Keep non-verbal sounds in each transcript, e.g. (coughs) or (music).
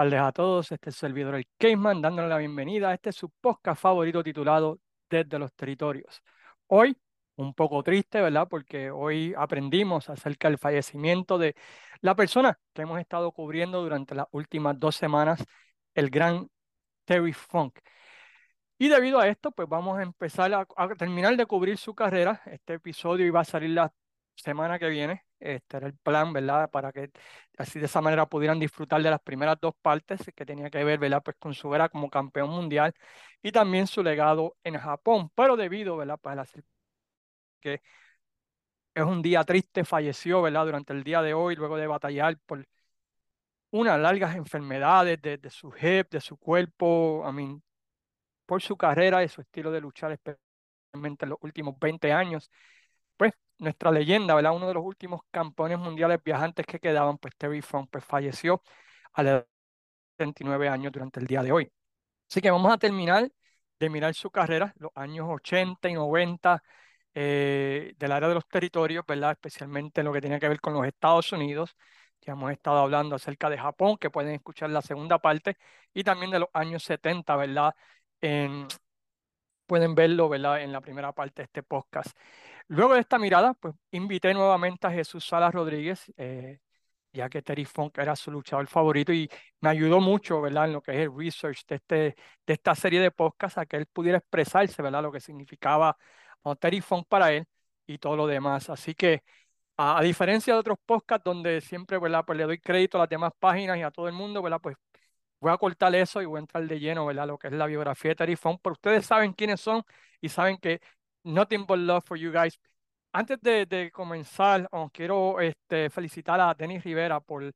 tardes a todos. Este es el servidor el Caveman dándole la bienvenida a este su podcast favorito titulado Desde los Territorios. Hoy, un poco triste, ¿verdad? Porque hoy aprendimos acerca del fallecimiento de la persona que hemos estado cubriendo durante las últimas dos semanas, el gran Terry Funk. Y debido a esto, pues vamos a empezar a, a terminar de cubrir su carrera. Este episodio iba a salir la semana que viene. Este era el plan, ¿verdad? Para que así de esa manera pudieran disfrutar de las primeras dos partes que tenía que ver, ¿verdad? Pues con su era como campeón mundial y también su legado en Japón. Pero debido, ¿verdad? Pues, que es un día triste, falleció, ¿verdad? Durante el día de hoy, luego de batallar por unas largas enfermedades de, su hip, de su cuerpo, I mean, por su carrera y su estilo de luchar, especialmente en los últimos 20 años nuestra leyenda, ¿verdad? Uno de los últimos campeones mundiales viajantes que quedaban, pues Terry Funk, pues falleció a la edad de 39 años durante el día de hoy. Así que vamos a terminar de mirar su carrera, los años 80 y 90 eh, del área de los territorios, ¿verdad? Especialmente en lo que tiene que ver con los Estados Unidos. Ya hemos estado hablando acerca de Japón, que pueden escuchar la segunda parte, y también de los años 70, ¿verdad? pueden verlo, ¿verdad? En la primera parte de este podcast. Luego de esta mirada, pues invité nuevamente a Jesús Salas Rodríguez, eh, ya que Terry Funk era su luchador favorito y me ayudó mucho, ¿verdad? En lo que es el research de, este, de esta serie de podcasts, a que él pudiera expresarse, ¿verdad? Lo que significaba Terry Funk para él y todo lo demás. Así que, a, diferencia de otros podcasts donde siempre, ¿verdad? Pues le doy crédito a las demás páginas y a todo el mundo, ¿verdad? Pues voy a cortar eso y voy a entrar de lleno, ¿verdad? Lo que es la biografía de Terry Funk, pero ustedes saben quiénes son y saben que Nothing but love for you guys. Antes de, comenzar, quiero este, felicitar a Denis Rivera por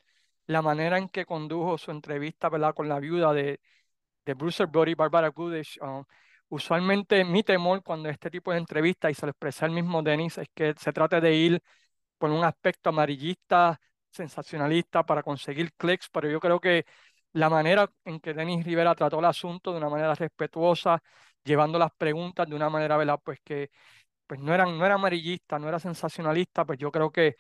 la manera en que condujo su entrevista ¿verdad? con la viuda de, de Bruce Brody, Barbara Goodish. Um, usualmente mi temor cuando este tipo de entrevista, y se lo expresé el mismo Denis, es que se trate de ir por un aspecto amarillista, sensacionalista para conseguir clics, pero yo creo que la manera en que Denis Rivera trató el asunto de una manera respetuosa, llevando las preguntas de una manera, ¿verdad? Pues que pues no, eran, no era amarillista, no era sensacionalista, pues yo creo que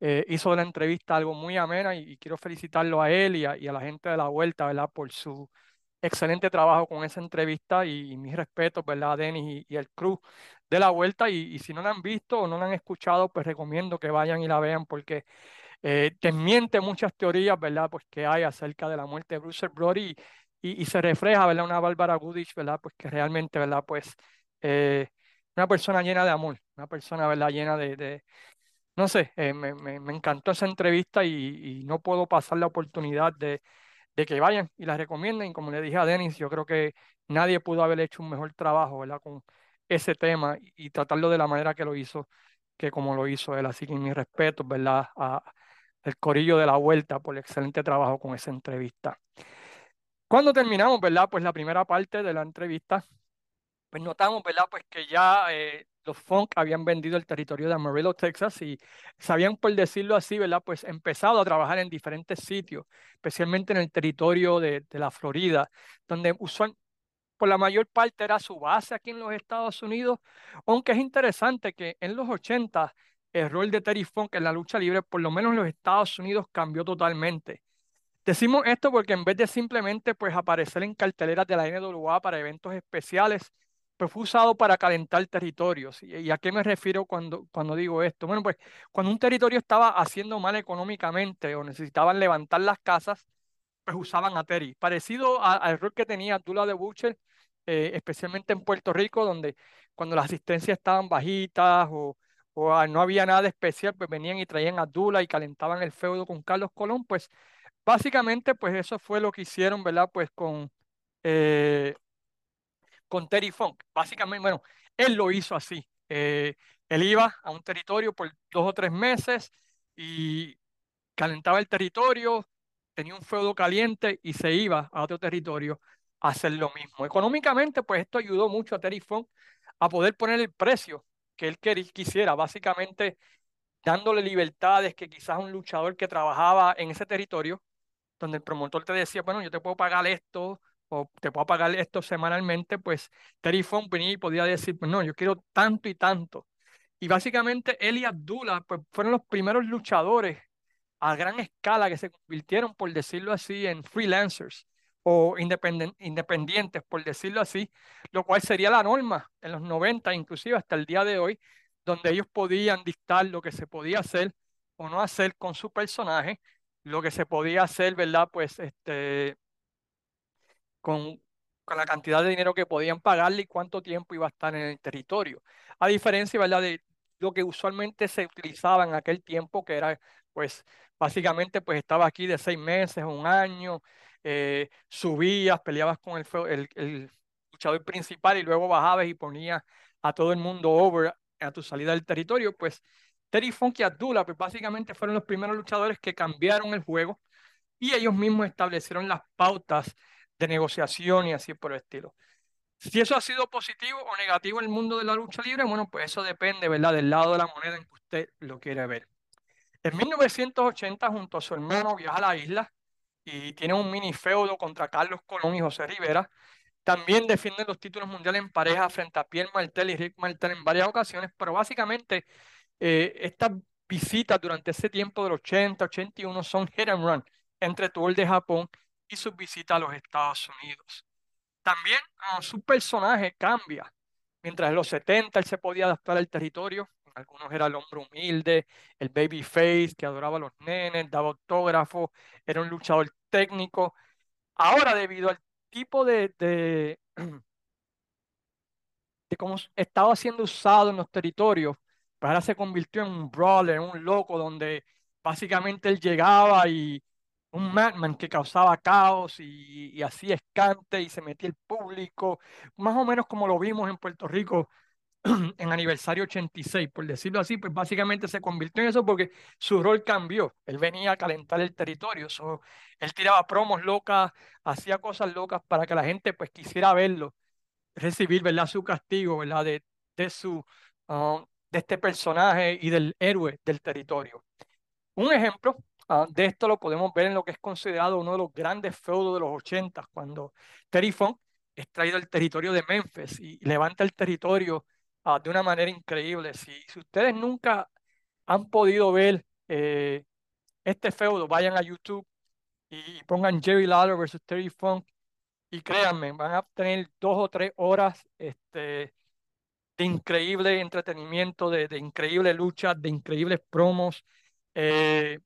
eh, hizo de la entrevista algo muy amena y, quiero felicitarlo a él y a, la gente de la vuelta, ¿verdad? Por su excelente trabajo con esa entrevista y, mis respetos, ¿verdad? A Denis y, el crew de la vuelta y, si no la han visto o no la han escuchado, pues recomiendo que vayan y la vean porque eh, desmiente muchas teorías, ¿verdad? Pues que hay acerca de la muerte de Bruce Brody y, se refleja, ¿verdad? Una Bárbara Goodich, ¿verdad? Pues que realmente, ¿verdad? Pues eh, una persona llena de amor, una persona, ¿verdad? Llena de, no sé, eh, me, me, encantó esa entrevista y, no puedo pasar la oportunidad de, de, que vayan y la recomienden. Como le dije a Denis, yo creo que nadie pudo haber hecho un mejor trabajo, ¿verdad? Con ese tema y, tratarlo de la manera que lo hizo, que como lo hizo él. Así que mi respeto, ¿verdad? A, el corillo de la vuelta por el excelente trabajo con esa entrevista. Cuando terminamos, ¿verdad? Pues la primera parte de la entrevista, pues notamos, ¿verdad? Pues que ya eh, los Funk habían vendido el territorio de Amarillo, Texas, y se habían, por decirlo así, ¿verdad? Pues empezado a trabajar en diferentes sitios, especialmente en el territorio de, de la Florida, donde usual, por la mayor parte era su base aquí en los Estados Unidos, aunque es interesante que en los 80 el rol de Terry Funk en la lucha libre, por lo menos en los Estados Unidos, cambió totalmente. Decimos esto porque en vez de simplemente pues, aparecer en carteleras de la NWA para eventos especiales, pues fue usado para calentar territorios. ¿Y, a qué me refiero cuando, cuando digo esto? Bueno, pues cuando un territorio estaba haciendo mal económicamente o necesitaban levantar las casas, pues usaban a Terry. Parecido al rol que tenía Abdullah de Butcher, eh, especialmente en Puerto Rico, donde cuando las asistencias estaban bajitas o, o no había nada especial, pues venían y traían a Abdullah y calentaban el feudo con Carlos Colón, pues Básicamente, pues eso fue lo que hicieron, ¿verdad? Pues con, eh, con Terry Funk. Básicamente, bueno, él lo hizo así. Eh, él iba a un territorio por dos o tres meses y calentaba el territorio, tenía un feudo caliente y se iba a otro territorio a hacer lo mismo. Económicamente, pues esto ayudó mucho a Terry Funk a poder poner el precio que él quisiera. Básicamente, dándole libertades que quizás un luchador que trabajaba en ese territorio donde el promotor te decía, bueno, yo te puedo pagar esto o te puedo pagar esto semanalmente, pues Terry Funk venía y podía decir, pues no, yo quiero tanto y tanto. Y básicamente él y Abdullah pues, fueron los primeros luchadores a gran escala que se convirtieron, por decirlo así, en freelancers o independientes, por decirlo así, lo cual sería la norma en los 90, inclusive hasta el día de hoy, donde ellos podían dictar lo que se podía hacer o no hacer con su personaje, lo que se podía hacer, ¿verdad? Pues este, con, con la cantidad de dinero que podían pagarle y cuánto tiempo iba a estar en el territorio. A diferencia. De lo que usualmente se utilizaba en aquel tiempo, que era, pues, básicamente, pues estaba aquí de seis meses, un año, eh, subías, peleabas con el, el, luchador principal y luego bajabas y ponías a todo el mundo over a tu salida del territorio, pues Terry Funk y Abdullah, pues básicamente fueron los primeros luchadores que cambiaron el juego y ellos mismos establecieron las pautas de negociación y así por el estilo. Si eso ha sido positivo o negativo en el mundo de la lucha libre, bueno, pues eso depende, ¿verdad?, del lado de la moneda en que usted lo quiere ver. En 1980, junto a su hermano, viaja a la isla y tiene un mini feudo contra Carlos Colón y José Rivera. También defienden los títulos mundiales en pareja frente a Pierre Martel y Rick Martel en varias ocasiones, pero básicamente eh, estas visitas durante ese tiempo del 80, 81 son hit and run entre el de Japón y sus visitas a los Estados Unidos. También ah, su personaje cambia. Mientras en los 70 él se podía adaptar al territorio, algunos era el hombre humilde, el baby face que adoraba a los nenes, daba autógrafo, era un luchador técnico. Ahora, debido al tipo de, de, (clears throat) de cómo estaba siendo usado en los territorios, pues ahora se convirtió en un brawler, un loco, donde básicamente él llegaba y un madman que causaba caos y, y hacía escante y se metía el público, más o menos como lo vimos en Puerto Rico (clears throat) en aniversario 86, por decirlo así, pues básicamente se convirtió en eso porque su rol cambió. Él venía a calentar el territorio, él tiraba promos locas, hacía cosas locas para que la gente pues quisiera verlo, recibir, ¿verdad? Su castigo. De, de su, ah, de este personaje y del héroe del territorio. Un ejemplo Ah, de esto lo podemos ver en lo que es considerado uno de los grandes feudos de los 80, cuando Terry Funk es traído al territorio de Memphis y levanta el territorio ah, de una manera increíble. Si, si, ustedes nunca han podido ver eh, este feudo, vayan a YouTube y pongan Jerry Lawler versus Terry Funk y créanme, van a tener dos o tres horas este, de increíble entretenimiento, de, de increíble lucha, de increíbles promos. Eh,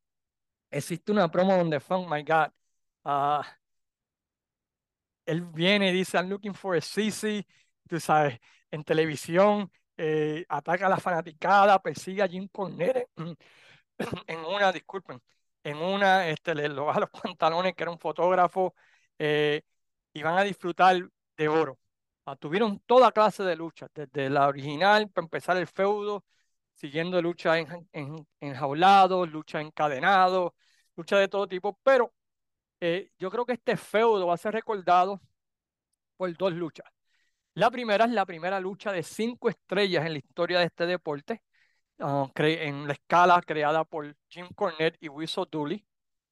existe una promo donde Funk, my God, uh, él viene y dice, I'm looking for a CC, tú sabes, en televisión, eh, ataca a la fanaticada, persigue a Jim Cornette en (coughs) una, disculpen, en una, este, le lo baja los (laughs) pantalones, que era un fotógrafo, eh, y van a disfrutar de oro. Ah, tuvieron toda clase de luchas, desde la original, para empezar el feudo, siguiendo lucha en, en, enjaulados, lucha encadenados, lucha de todo tipo, pero eh, yo creo que este feudo va a ser recordado por dos luchas. La primera es la primera lucha de cinco estrellas en la historia de este deporte, ah, en la escala creada por Jim Cornette y Wilson Dooley.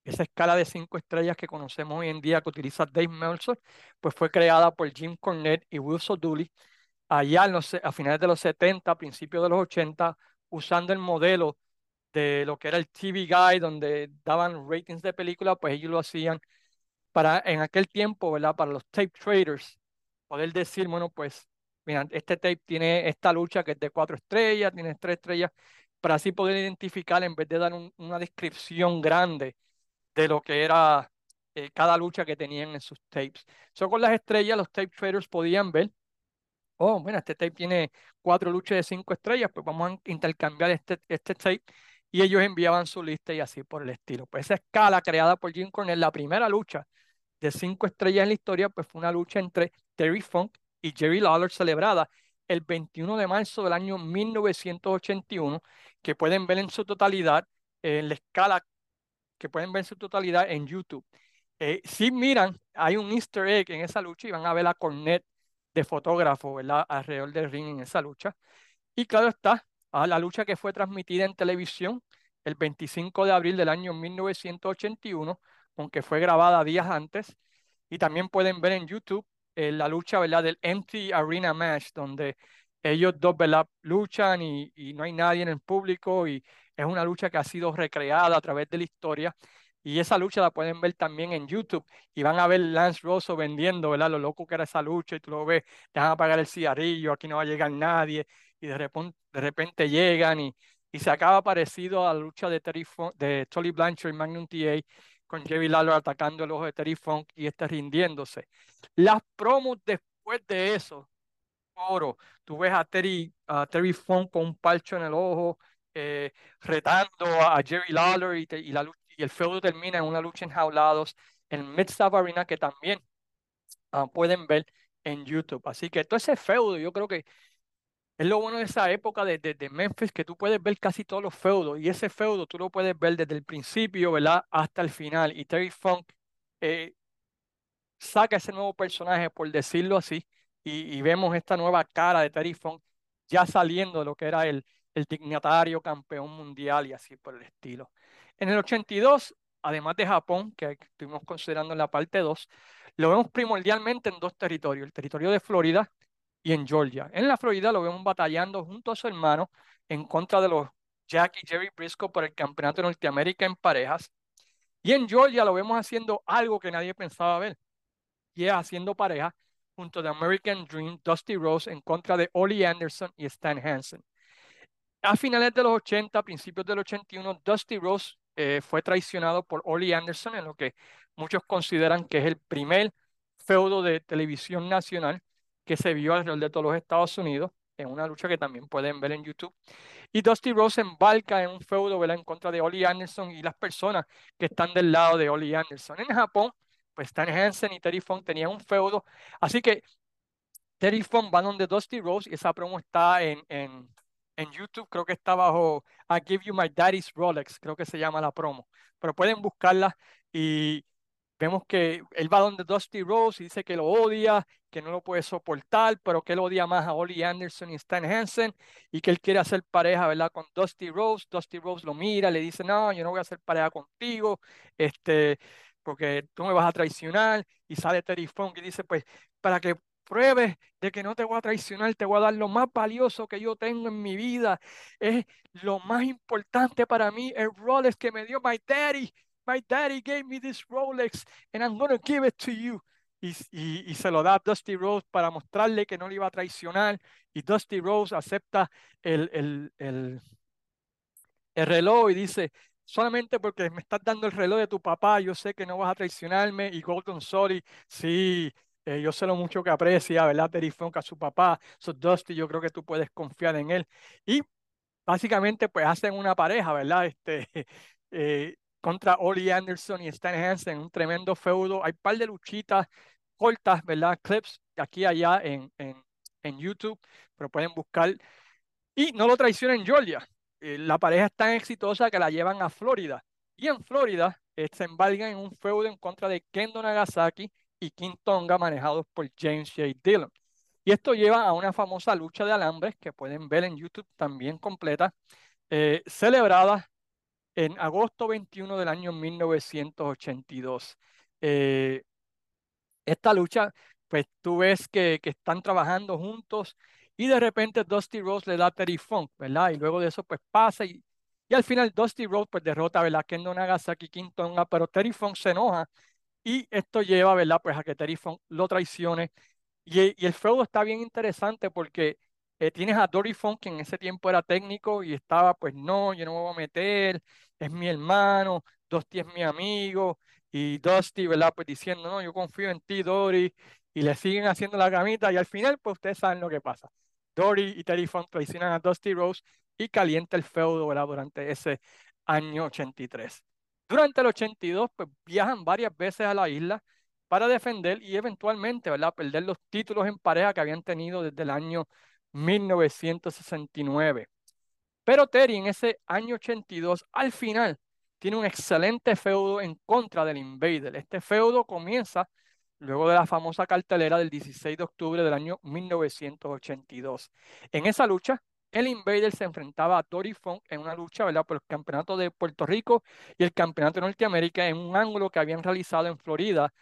Esa escala de cinco estrellas que conocemos hoy en día que utiliza Dave Meltzer, pues fue creada por Jim Cornette y Wilson Dooley allá a finales de los 70, principios de los 80, usando el modelo de lo que era el TV Guide, donde daban ratings de película, pues ellos lo hacían para en aquel tiempo, ¿verdad? Para los tape traders, poder decir, bueno, pues, mira, este tape tiene esta lucha que es de cuatro estrellas, tiene tres estrellas, para así poder identificar en vez de dar una descripción grande de lo que era eh, cada lucha que tenían en sus tapes. So, con las estrellas, los tape traders podían ver oh, bueno, este tape tiene cuatro luchas de cinco estrellas, pues vamos a intercambiar este, este tape y ellos enviaban su lista y así por el estilo. Pues esa escala creada por Jim Cornette, la primera lucha de cinco estrellas en la historia, pues fue una lucha entre Terry Funk y Jerry Lawler celebrada el 21 de marzo del año 1981, que pueden ver en su totalidad en la escala que pueden ver en su totalidad en YouTube. Eh, si miran, hay un easter egg en esa lucha y van a ver la cornet de fotógrafo ¿verdad? alrededor del ring en esa lucha. Y claro está, a la lucha que fue transmitida en televisión el 25 de abril del año 1981, aunque fue grabada días antes. Y también pueden ver en YouTube eh, la lucha ¿verdad? del Empty Arena Match, donde ellos dos, ¿verdad? Luchan y, no hay nadie en el público y es una lucha que ha sido recreada a través de la historia. Y esa lucha la pueden ver también en YouTube y van a ver Lance Rosso vendiendo, ¿verdad? Lo loco que era esa lucha y tú lo ves, te van a apagar el cigarrillo, aquí no va a llegar nadie y de repente, de repente llegan y, y se acaba parecido a la lucha de, Terry de Tolly Blanchard y Magnum TA con Jerry Lawler atacando el ojo de Terry Funk y este rindiéndose. Las promos después de eso, oro, tú ves a Terry, a Terry Funk con un palcho en el ojo, eh, retando a Jerry Lawler y, y, la, y, el feudo termina en una lucha enjaulados en Mid-Staff Arena que también uh, pueden ver en YouTube. Así que todo ese feudo yo creo que es lo bueno de esa época de, de, de, Memphis que tú puedes ver casi todos los feudos y ese feudo tú lo puedes ver desde el principio, ¿verdad? Hasta el final. Y Terry Funk eh, saca ese nuevo personaje, por decirlo así, y, y, vemos esta nueva cara de Terry Funk ya saliendo de lo que era el, el dignatario campeón mundial y así por el estilo. En el 82, además de Japón, que estuvimos considerando en la parte 2, lo vemos primordialmente en dos territorios, el territorio de Florida y en Georgia. En la Florida lo vemos batallando junto a su hermano en contra de los Jack y Jerry Briscoe por el campeonato de Norteamérica en parejas. Y en Georgia lo vemos haciendo algo que nadie pensaba ver, y es haciendo pareja junto a American Dream, Dusty Rose en contra de Ollie Anderson y Stan Hansen. A finales de los 80, principios del 81, Dusty Rose eh, fue traicionado por Ollie Anderson en lo que muchos consideran que es el primer feudo de televisión nacional que se vio alrededor de todos los Estados Unidos, en una lucha que también pueden ver en YouTube. Y Dusty Rose embarca en un feudo ¿verdad? en contra de Ollie Anderson y las personas que están del lado de Ollie Anderson. En Japón, pues Stan Hansen y Terry Funk tenían un feudo. Así que Terry Funk va donde Dusty Rose y esa promo está en, en, en YouTube, creo que está bajo I Give You My Daddy's Rolex, creo que se llama la promo. Pero pueden buscarla y vemos que él va donde Dusty Rose y dice que lo odia que no lo puede soportar, pero que él odia más a Ollie Anderson y Stan Hansen y que él quiere hacer pareja, ¿verdad? Con Dusty Rose. Dusty Rose lo mira, le dice, no, yo no voy a hacer pareja contigo, este, porque tú me vas a traicionar. Y sale Terry Funk y dice, pues, para que pruebes de que no te voy a traicionar, te voy a dar lo más valioso que yo tengo en mi vida. Es lo más importante para mí, el Rolex que me dio my daddy. My daddy gave me this Rolex and I'm going to give it to you y, y, se lo da a Dusty Rose para mostrarle que no le iba a traicionar. Y Dusty Rose acepta el, el, el, el reloj y dice, solamente porque me estás dando el reloj de tu papá, yo sé que no vas a traicionarme. Y Golden Sorry, sí, eh, yo sé lo mucho que aprecia, ¿verdad? Terry Funk a su papá. So Dusty, yo creo que tú puedes confiar en él. Y básicamente, pues hacen una pareja, ¿verdad? Este, (laughs) eh, contra Ollie Anderson y Stan Hansen, un tremendo feudo. Hay un par de luchitas cortas, ¿verdad? Clips de aquí y allá en, en, YouTube, pero pueden buscar. Y no lo traicionen Georgia. Eh, la pareja es tan exitosa que la llevan a Florida. Y en Florida eh, se embargan en un feudo en contra de Kendo Nagasaki y King Tonga, manejados por James J. Dillon. Y esto lleva a una famosa lucha de alambres que pueden ver en YouTube también completa, eh, celebrada en agosto 21 del año 1982. Eh, esta lucha, pues tú ves que, están trabajando juntos y de repente Dusty Rose le da Terry Funk, ¿verdad? Y luego de eso pues pasa y, y al final Dusty Rose pues derrota, ¿verdad? Kendo Nagasaki King Tonga, pero Terry Funk se enoja y esto lleva, ¿verdad? Pues a que Terry Funk lo traicione y, y el feudo está bien interesante porque eh, tienes a Dory Funk, que en ese tiempo era técnico y estaba, pues no, yo no me voy a meter, es mi hermano, Dusty es mi amigo, y Dusty, ¿verdad? Pues diciendo, no, yo confío en ti, Dory, y le siguen haciendo la camita, y al final, pues ustedes saben lo que pasa. Dory y Terry Funk traicionan a Dusty Rose y calienta el feudo, ¿verdad? Durante ese año 83. Durante el 82, pues viajan varias veces a la isla para defender y eventualmente, ¿verdad? Perder los títulos en pareja que habían tenido desde el año 1969. Pero Terry en ese año 82, al final, tiene un excelente feudo en contra del Invader. Este feudo comienza luego de la famosa cartelera del 16 de octubre del año 1982. En esa lucha, el Invader se enfrentaba a Dory Funk en una lucha ¿verdad? por el campeonato de Puerto Rico y el campeonato de Norteamérica en un ángulo que habían realizado en Florida,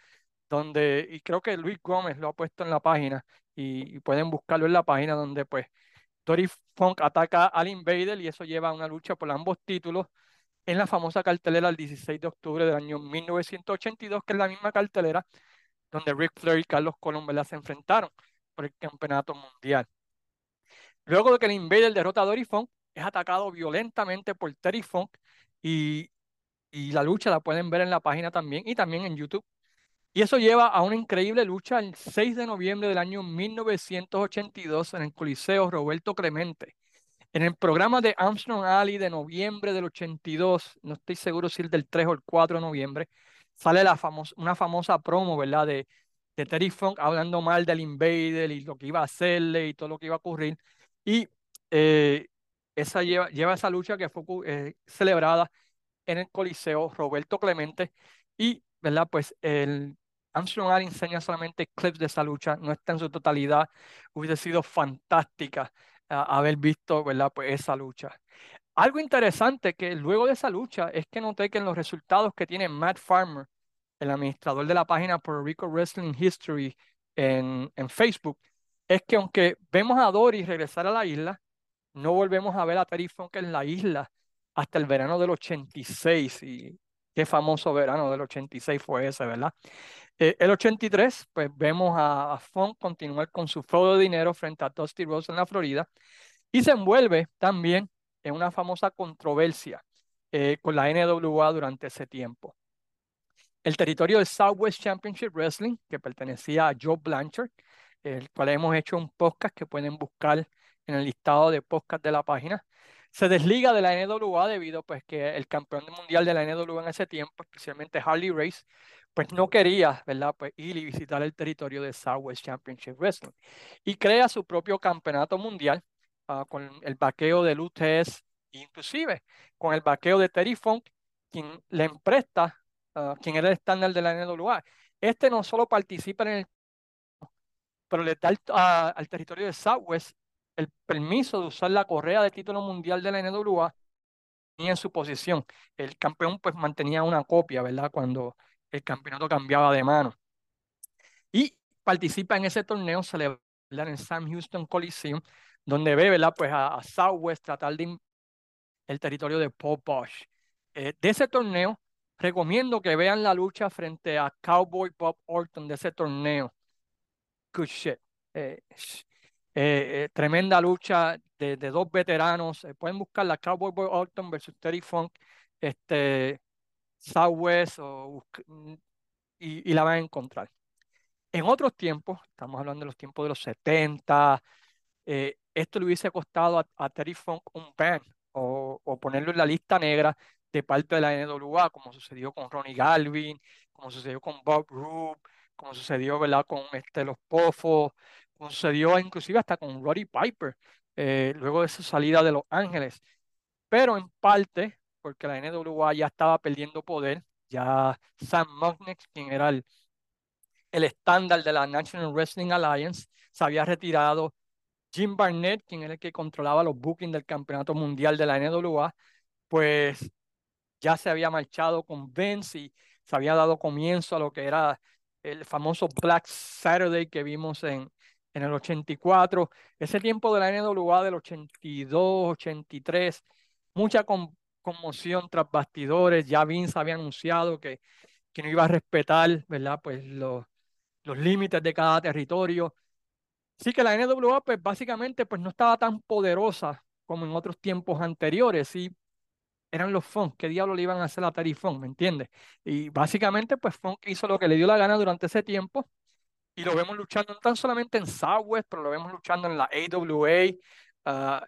donde, y creo que Luis Gómez lo ha puesto en la página, y, pueden buscarlo en la página donde pues Dory Funk ataca al Invader y eso lleva a una lucha por ambos títulos en la famosa cartelera el 16 de octubre del año 1982, que es la misma cartelera donde Ric Flair y Carlos Colón se enfrentaron por el campeonato mundial. Luego de que el Invader derrota a Dory Funk, es atacado violentamente por Terry Funk y, y la lucha la pueden ver en la página también y también en YouTube. Y eso lleva a una increíble lucha el 6 de noviembre del año 1982 en el Coliseo Roberto Clemente. En el programa de Armstrong Alley de noviembre del 82, no estoy seguro si es del 3 o el 4 de noviembre, sale la una famosa promo, ¿verdad? De, de Terry Funk hablando mal del Invader y lo que iba a hacerle y todo lo que iba a ocurrir. Y eh, esa lleva, lleva esa lucha que fue eh, celebrada en el Coliseo Roberto Clemente y, ¿verdad? Pues el Armstrong enseña solamente clips de esa lucha, no está en su totalidad. Hubiese sido fantástica haber visto, ¿verdad? Pues esa lucha. Algo interesante que luego de esa lucha es que noté que en los resultados que tiene Matt Farmer, el administrador de la página Puerto Rico Wrestling History en, en Facebook, es que aunque vemos a Dory regresar a la isla, no volvemos a ver a Terry Funk en la isla hasta el verano del 86. Y qué famoso verano del 86 fue ese, ¿verdad? Eh, el 83, pues vemos a, Funk continuar con su feudo de dinero frente a Dusty Rose en la Florida y se envuelve también en una famosa controversia eh, con la NWA durante ese tiempo. El territorio de Southwest Championship Wrestling, que pertenecía a Joe Blanchard, el cual hemos hecho un podcast que pueden buscar en el listado de podcast de la página, se desliga de la NWA debido pues que el campeón mundial de la NWA en ese tiempo, especialmente Harley Race, pues no quería, ¿verdad? Pues ir y visitar el territorio de Southwest Championship Wrestling. Y crea su propio campeonato mundial ah, con el vaqueo de UTS, inclusive con el vaqueo de Terry Funk, quien le empresta, uh, quien era el estándar de la NWA. Este no solo participa en el, pero le da ah, al territorio de Southwest el permiso de usar la correa de título mundial de la NWA en su posición. El campeón pues mantenía una copia, ¿verdad? Cuando el campeonato cambiaba de mano. Y participa en ese torneo celebrado en Sam Houston Coliseum, donde ve, ¿verdad? Pues a, Southwest tratar de el territorio de Paul Bosch. Eh, de ese torneo, recomiendo que vean la lucha frente a Cowboy Bob Orton de ese torneo. Good shit. Eh, eh, tremenda lucha de, de dos veteranos. pueden buscar la Cowboy Bob Orton versus Terry Funk. Este, Southwest o, mm, y, la van a encontrar. En otros tiempos, estamos hablando de los tiempos de los 70, eh, esto le hubiese costado a, Terry Funk un ban o, o, ponerlo en la lista negra de parte de la NWA, como sucedió con Ronnie Galvin, como sucedió con Bob Roop, como sucedió ¿verdad? con este, los Pofos, sucedió inclusive hasta con Roddy Piper, eh, luego de su salida de Los Ángeles. Pero en parte porque la NWA ya estaba perdiendo poder. Ya Sam Mognex, quien era el, el estándar de la National Wrestling Alliance, se había retirado. Jim Barnett, quien era el que controlaba los bookings del Campeonato Mundial de la NWA, pues ya se había marchado con Vince y se había dado comienzo a lo que era el famoso Black Saturday que vimos en, en el 84. Ese tiempo de la NWA del 82, 83, mucha con, conmoción tras bastidores. Ya Vince había anunciado que, que no iba a respetar, ¿verdad? Pues los, los límites de cada territorio. Sí que la NWA, pues básicamente, pues no estaba tan poderosa como en otros tiempos anteriores. Sí, eran los Funk. ¿Qué diablo le iban a hacer a Terry? ¿Me entiendes? Y básicamente, pues Funk hizo lo que le dio la gana durante ese tiempo. Y lo vemos luchando no tan solamente en Southwest, pero lo vemos luchando en la AWA, uh,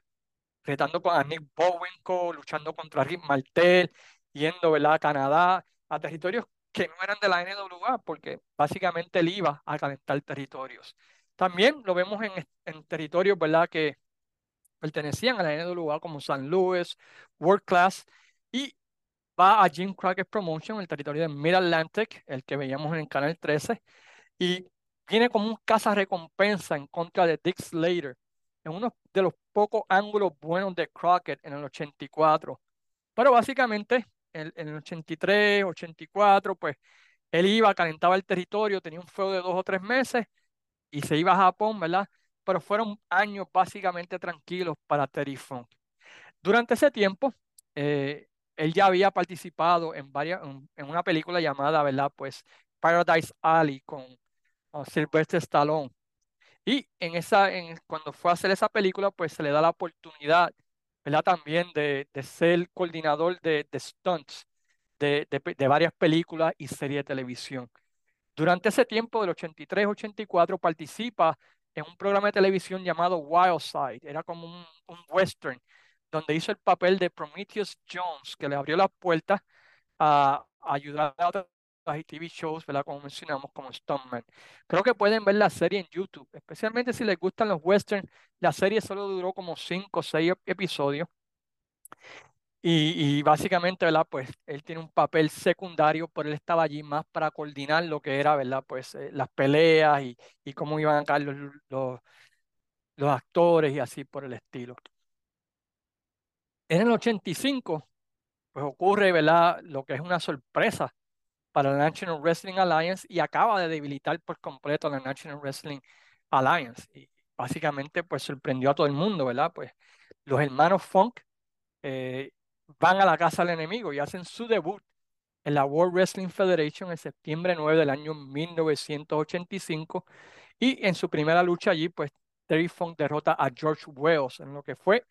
retando con a Nick Bowenko, luchando contra Rick Martel, yendo ¿verdad? a Canadá, a territorios que no eran de la NWA, porque básicamente él iba a calentar territorios. También lo vemos en, en territorios ¿verdad? que pertenecían a la NWA, como San Luis, World Class, y va a Jim Crockett Promotion, el territorio de Mid Atlantic, el que veíamos en el Canal 13, y viene como un caza recompensa en contra de Dick Slater, en uno de los pocos ángulos buenos de Crockett en el 84. Pero básicamente en, el 83, 84, pues él iba, calentaba el territorio, tenía un fuego de dos o tres meses y se iba a Japón, ¿verdad? pero fueron años básicamente tranquilos para Terry Funk. Durante ese tiempo, eh, él ya había participado en varias, en, una película llamada, ¿verdad? Pues Paradise Alley con, con Sylvester Stallone. Y en esa, en, cuando fue a hacer esa película, pues se le da la oportunidad, ¿verdad? También de, de ser coordinador de, de stunts de, de, varias películas y series de televisión. Durante ese tiempo, del 83-84, participa en un programa de televisión llamado Wild Side. Era como un, un western, donde hizo el papel de Prometheus Jones, que le abrió las puertas a, a ayudar a otras TV shows, ¿verdad? Como mencionamos, como Stuntman. Creo que pueden ver la serie en YouTube, especialmente si les gustan los westerns. La serie solo duró como 5 o 6 episodios. Y, y, básicamente, ¿verdad? Pues él tiene un papel secundario, pero él estaba allí más para coordinar lo que era, ¿verdad? Pues eh, las peleas y, y, cómo iban a caer los, los, los actores y así por el estilo. En el 85, pues ocurre, ¿verdad? Lo que es una sorpresa para la National Wrestling Alliance y acaba de debilitar por completo la National Wrestling Alliance. Y básicamente, pues sorprendió a todo el mundo, ¿verdad? Pues los hermanos Funk eh, van a la casa del enemigo y hacen su debut en la World Wrestling Federation en septiembre 9 del año 1985 y en su primera lucha allí, pues Terry Funk derrota a George Wells en lo que fue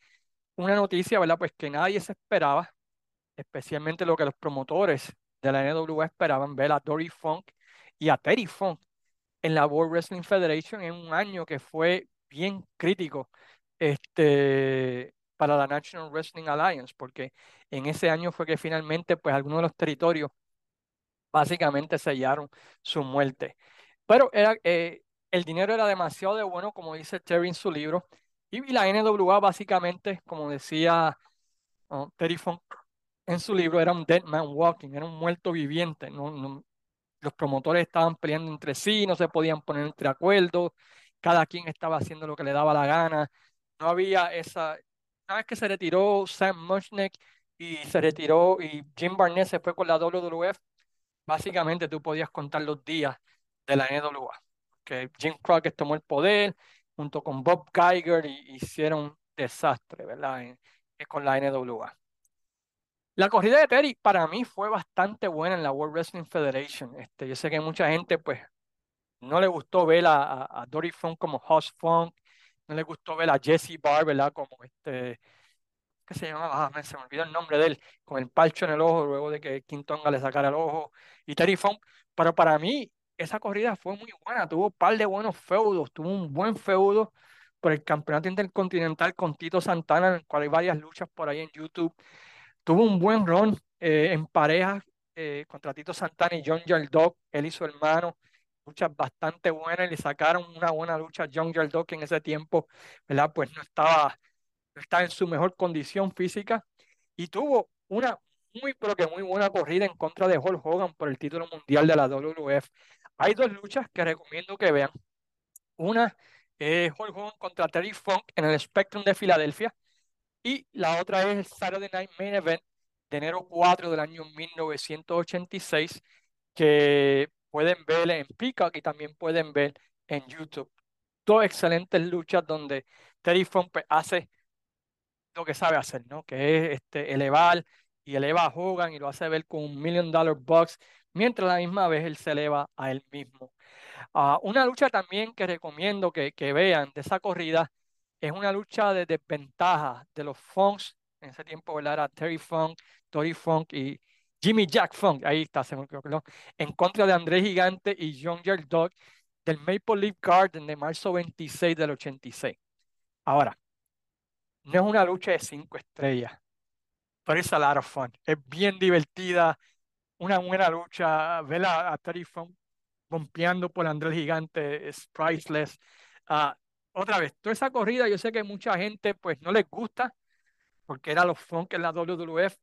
una noticia, ¿verdad? Pues que nadie se esperaba, especialmente lo que los promotores de la NWA esperaban ver a Dory Funk y a Terry Funk en la World Wrestling Federation en un año que fue bien crítico este, para la National Wrestling Alliance, porque en ese año fue que finalmente pues algunos de los territorios básicamente sellaron su muerte. Pero era, eh, el dinero era demasiado de bueno, como dice Terry en su libro, y la NWA básicamente, como decía oh, Terry Funk en su libro, era un dead man walking, era un muerto viviente. No, los promotores estaban peleando entre sí, no se podían poner entre acuerdos, cada quien estaba haciendo lo que le daba la gana. No había esa... Una vez que se retiró Sam Mushnick y se retiró y Jim Barnett se fue con la WWF, básicamente tú podías contar los días de la NWA. Que Jim Crockett tomó el poder, junto con Bob Geiger y hicieron un desastre, ¿verdad? con la NWA. La corrida de Terry para mí fue bastante buena en la World Wrestling Federation. Este, yo sé que mucha gente pues no le gustó ver a, Dory Funk como Hoss Funk, no le gustó ver a Jesse Barr, ¿verdad? Como este, ¿qué se llamaba? Ah, se me olvidó el nombre de él, con el palcho en el ojo luego de que Quintonga le sacara el ojo y Terry Funk. Pero para mí esa corrida fue muy buena, tuvo un par de buenos feudos, tuvo un buen feudo por el campeonato intercontinental con Tito Santana, en el cual hay varias luchas por ahí en YouTube. Tuvo un buen run eh, en parejas eh, contra Tito Santana y John Dog, él y su hermano, luchas bastante buenas le sacaron una buena lucha a John Dog que en ese tiempo, ¿verdad? Pues no estaba, no estaba en su mejor condición física y tuvo una muy, pero que muy buena corrida en contra de Hulk Hogan por el título mundial de la WWF. Hay dos luchas que recomiendo que vean. Una es Hulk Hogan contra Terry Funk en el Spectrum de Filadelfia. Y la otra es el Saturday Night Main Event de enero 4 del año 1986, que pueden ver en Peacock y también pueden ver en YouTube. Dos excelentes luchas donde Terry Funk hace lo que sabe hacer, ¿no? Que es este, elevar y eleva a Hogan y lo hace ver con un Million Dollar Box mientras a la misma vez él se eleva a él mismo. Uh, una lucha también que recomiendo que, que, vean de esa corrida es una lucha de desventaja de los Funks, en ese tiempo era Terry Funk, Tori Funk y Jimmy Jack Funk, ahí está, se me en contra de André Gigante y John Dog del Maple Leaf Garden de marzo 26 del 86. Ahora, no es una lucha de cinco estrellas, pero es a lot of fun. Es bien divertida, una buena lucha, ver a, Terry Funk bompeando por Andrés Gigante es priceless. Uh, otra vez, toda esa corrida, yo sé que mucha gente pues no les gusta, porque era los Funk en la WWF,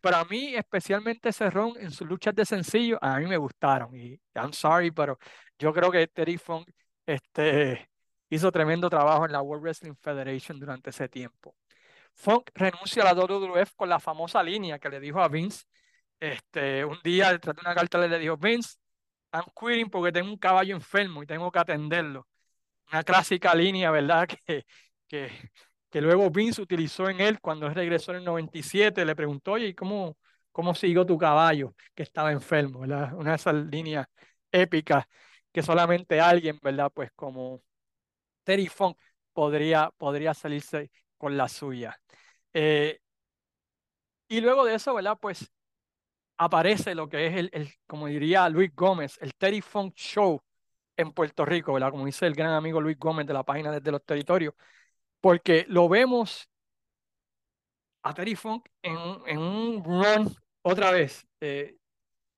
pero a mí, especialmente Cerrón en sus luchas de sencillo, a mí me gustaron. Y I'm sorry, pero yo creo que Terry Funk este, hizo tremendo trabajo en la World Wrestling Federation durante ese tiempo. Funk renuncia a la WWF con la famosa línea que le dijo a Vince este, un día detrás de una carta le dijo, Vince, I'm quitting porque tengo un caballo enfermo y tengo que atenderlo. Una clásica línea, ¿verdad? (laughs) Que, que, que luego Vince utilizó en él cuando regresó en el 97, le preguntó, oye, ¿y cómo, cómo siguió tu caballo que estaba enfermo? ¿verdad? Una de esas líneas épicas que solamente alguien, ¿verdad? Pues como Terry Funk podría, podría salirse con la suya. Eh, y luego de eso, ¿verdad? Pues aparece lo que es el, el, como diría Luis Gómez, el Terry Funk Show en Puerto Rico, ¿verdad? Como dice el gran amigo Luis Gómez de la página desde los territorios, porque lo vemos a Terry Funk en, un run otra vez. Eh,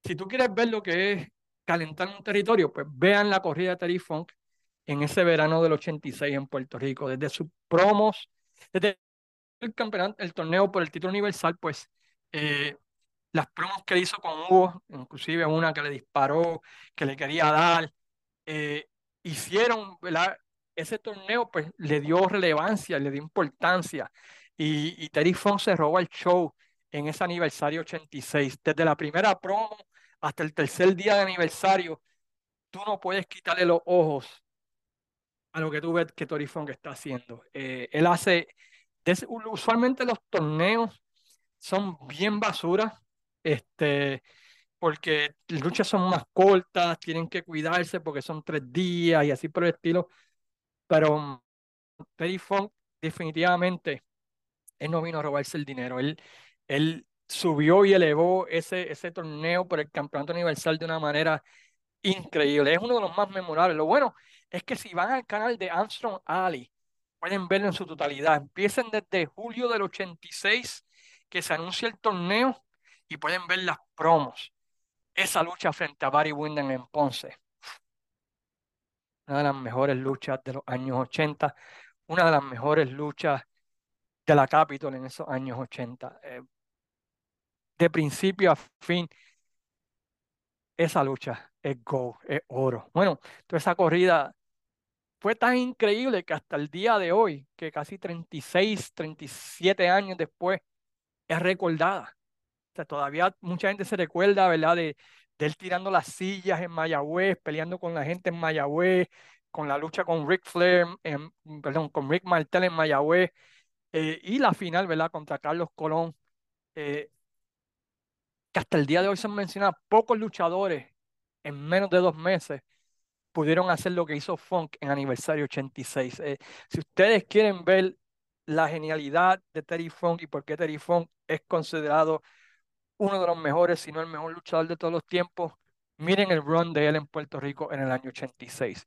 si tú quieres ver lo que es calentar un territorio, pues vean la corrida de Terry Funk en ese verano del 86 en Puerto Rico, desde sus promos, desde el campeonato, el torneo por el título universal, pues eh, las promos que hizo con Hugo, inclusive una que le disparó, que le quería dar, eh, hicieron, ¿verdad? Ese torneo pues le dio relevancia, le dio importancia y, y Terry Funk se robó el show en ese aniversario 86. Desde la primera promo hasta el tercer día de aniversario, tú no puedes quitarle los ojos a lo que tú ves que Terry Funk está haciendo. Eh, él hace, usualmente los torneos son bien basura, este, porque las luchas son más cortas, tienen que cuidarse porque son tres días y así por el estilo. Pero Terry Funk definitivamente, él no vino a robarse el dinero. Él, subió y elevó ese, ese torneo por el Campeonato Universal de una manera increíble. Es uno de los más memorables. Lo bueno es que si van al canal de Armstrong Ali, pueden verlo en su totalidad. Empiecen desde julio del 86, que se anuncia el torneo, y pueden ver las promos. Esa lucha frente a Barry Windham en Ponce. Una de las mejores luchas de los años 80. Una de las mejores luchas de la Capitol en esos años 80. Eh, de principio a fin, esa lucha es go, es oro. Bueno, toda esa corrida fue tan increíble que hasta el día de hoy, que casi 36, 37 años después, es recordada. Todavía mucha gente se recuerda, ¿verdad? De, él tirando las sillas en Mayagüez, peleando con la gente en Mayagüez, con la lucha con Rick Flair, perdón, con Rick Martel en Mayagüez, eh, y la final, ¿verdad? Contra Carlos Colón. Eh, que hasta el día de hoy se han mencionado pocos luchadores en menos de dos meses pudieron hacer lo que hizo Funk en aniversario 86. Eh, si ustedes quieren ver la genialidad de Terry Funk y por qué Terry Funk es considerado uno de los mejores, si no el mejor luchador de todos los tiempos, miren el run de él en Puerto Rico en el año 86.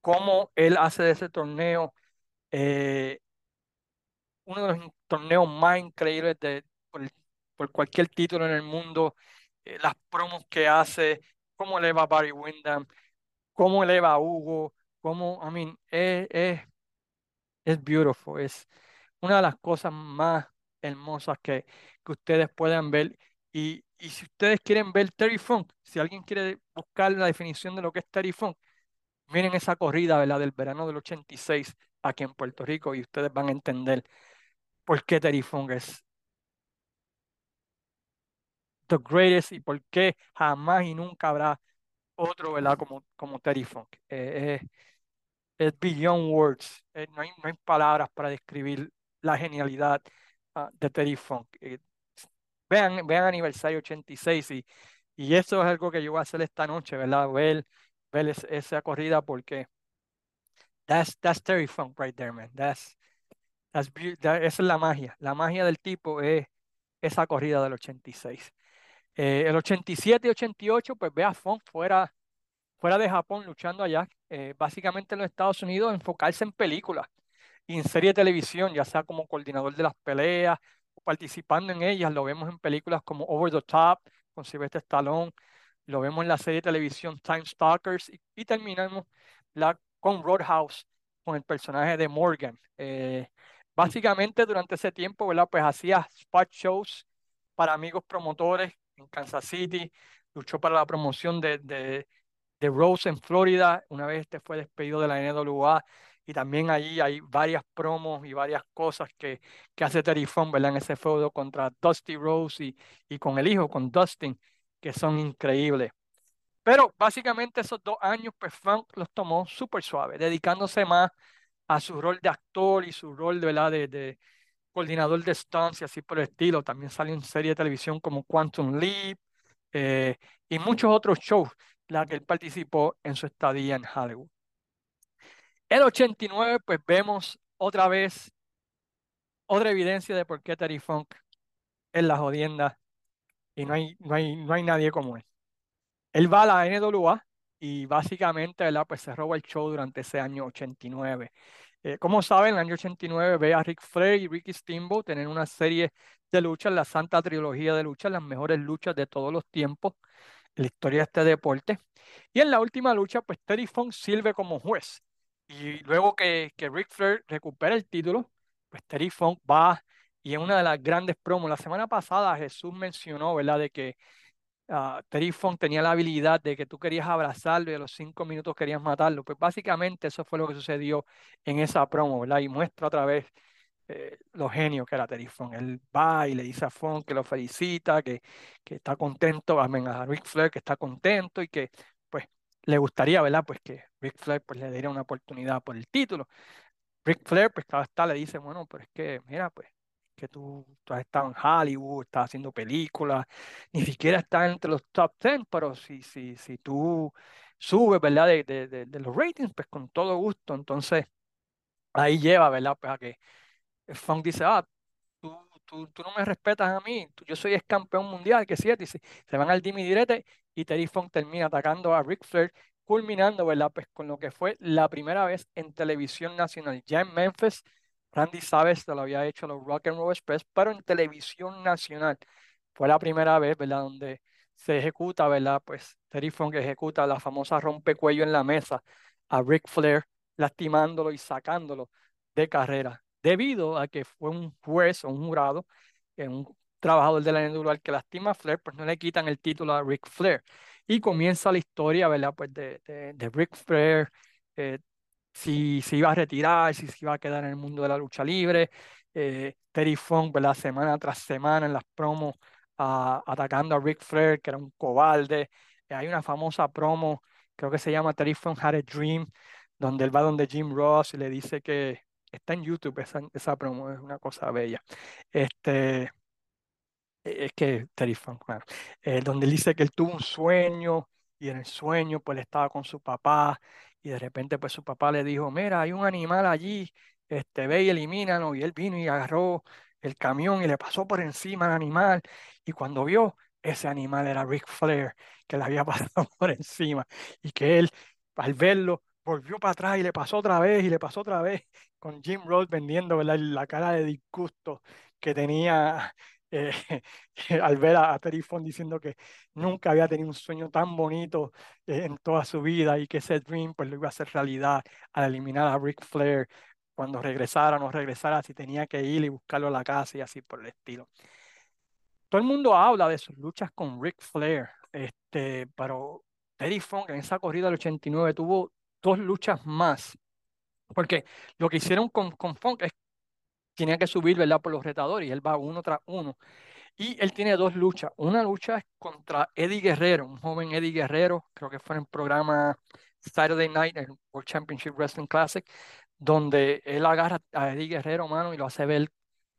Cómo él hace de ese torneo eh, uno de los torneos más increíbles de, por, cualquier título en el mundo, eh, las promos que hace, cómo eleva a Barry Windham, cómo eleva a Hugo, cómo, I mean, es, es, es beautiful, es una de las cosas más hermosas que, que ustedes puedan ver. Y, si ustedes quieren ver Terry Funk, si alguien quiere buscar la definición de lo que es Terry Funk, miren esa corrida ¿verdad? del verano del 86 aquí en Puerto Rico y ustedes van a entender por qué Terry Funk es the greatest y por qué jamás y nunca habrá otro. Como, Terry Funk. Eh, es beyond words. Eh, no, hay, palabras para describir la genialidad uh, de Terry Funk. Vean, vean aniversario 86 y, y eso es algo que yo voy a hacer esta noche, ¿verdad? Ver, ver esa, esa corrida porque that's, that's Terry Funk right there, man. That's, that's, that, esa es la magia. La magia del tipo es esa corrida del 86. Eh, el 87 y 88, pues ve a Funk fuera, fuera de Japón luchando allá, eh, básicamente en los Estados Unidos, enfocarse en películas y en serie de televisión, ya sea como coordinador de las peleas participando en ellas. Lo vemos en películas como Over the Top, con Sylvester Stallone, lo vemos en la serie de televisión Time Stalkers y, terminamos con Roadhouse, con el personaje de Morgan. Eh, básicamente durante ese tiempo. Pues hacía spot shows para amigos promotores en Kansas City, luchó para la promoción de, de, de Rose en Florida, una vez este fue despedido de la NWA, y también allí hay varias promos y varias cosas que, que hace Terry Funk, ¿verdad? En ese feudo contra Dusty Rose y, y con el hijo, con Dustin, que son increíbles. Pero básicamente esos dos años, pues Funk los tomó súper suave, dedicándose más a su rol de actor y su rol ¿verdad? de, de coordinador de stunts y así por el estilo. También salió en serie de televisión como Quantum Leap eh, y muchos otros shows la que él participó en su estadía en Hollywood. El 89, pues vemos otra vez otra evidencia de por qué Terry Funk es la jodienda y no hay, no hay, no hay nadie como él. Él va a la NWA y básicamente, ¿verdad? Pues se roba el show durante ese año 89. Eh, como saben, en el año 89 ve a Rick Flair y Ricky Steamboat tener una serie de luchas, la santa trilogía de luchas, las mejores luchas de todos los tiempos en la historia de este deporte. Y en la última lucha, pues Terry Funk sirve como juez. Y luego que, que Rick Flair recupera el título, pues Terry Funk va y en una de las grandes promos, la semana pasada Jesús mencionó, ¿verdad?, de que uh, Terry Funk tenía la habilidad de que tú querías abrazarlo y a los cinco minutos querías matarlo. Pues básicamente eso fue lo que sucedió en esa promo, ¿verdad? Y muestra otra vez eh, lo genio que era Terry Funk. Él va y le dice a Funk que lo felicita, que, que está contento, a Rick Flair que está contento y que pues le gustaría, ¿verdad? Pues que Rick Flair pues, le diera una oportunidad por el título. Rick Flair pues cada vez le dice, bueno, pero es que, mira, pues que tú, tú, has estado en Hollywood, estás haciendo películas, ni siquiera estás entre los top 10, pero si, si, si tú subes, ¿verdad? De, de, los ratings, pues con todo gusto. Entonces, ahí lleva, ¿verdad? Pues a que Funk dice, ah, tú, tú, tú no me respetas a mí, yo soy ex campeón mundial, que sí, dice, se van al Dimi Direte y Terry Funk termina atacando a Rick Flair, culminando, ¿verdad? Pues con lo que fue la primera vez en televisión nacional, ya en Memphis, Randy Savage lo había hecho en los Rock and Roll Express, pero en televisión nacional. Fue la primera vez, ¿verdad? Donde se ejecuta, ¿verdad? Pues Terry Funk ejecuta la famosa rompecuello en la mesa a Ric Flair, lastimándolo y sacándolo de carrera, debido a que fue un juez o un jurado, un trabajador de la NWA que lastima a Flair, pues no le quitan el título a Ric Flair. Y comienza la historia, ¿verdad? Pues de, de, de Ric Flair, eh, si se iba a retirar, si se iba a quedar en el mundo de la lucha libre. Eh, Terry Funk, ¿verdad? Semana tras semana en las promos atacando a Ric Flair, que era un cobarde. Eh, hay una famosa promo, creo que se llama Terry Funk Had a Dream, donde él va donde Jim Ross y le dice que está en YouTube esa, esa promo, es una cosa bella. Este, es que Terry Funk, claro, eh, donde él dice que él tuvo un sueño y en el sueño pues él estaba con su papá y de repente pues su papá le dijo, mira, hay un animal allí, este, ve y elimínalo, y él vino y agarró el camión y le pasó por encima al animal, y cuando vio, ese animal era Ric Flair, que le había (laughs) pasado por encima, y que él, al verlo, volvió para atrás y le pasó otra vez, y le pasó otra vez, con Jim Ross vendiendo la cara de disgusto que tenía eh, (laughs) al ver a, Terry Funk diciendo que nunca había tenido un sueño tan bonito eh, en toda su vida y que ese dream pues lo iba a hacer realidad al eliminar a Ric Flair cuando regresara o no regresara, si tenía que ir y buscarlo a la casa y así por el estilo. Todo el mundo habla de sus luchas con Ric Flair, este, pero Terry Funk en esa corrida del 89 tuvo dos luchas más, porque lo que hicieron con, con Funk es tenía que subir, ¿verdad? Por los retadores y él va uno tras uno. Y él tiene dos luchas. Una lucha es contra Eddie Guerrero, un joven Eddie Guerrero, creo que fue en el programa Saturday Night, el World Championship Wrestling Classic, donde él agarra a Eddie Guerrero, mano, y lo hace ver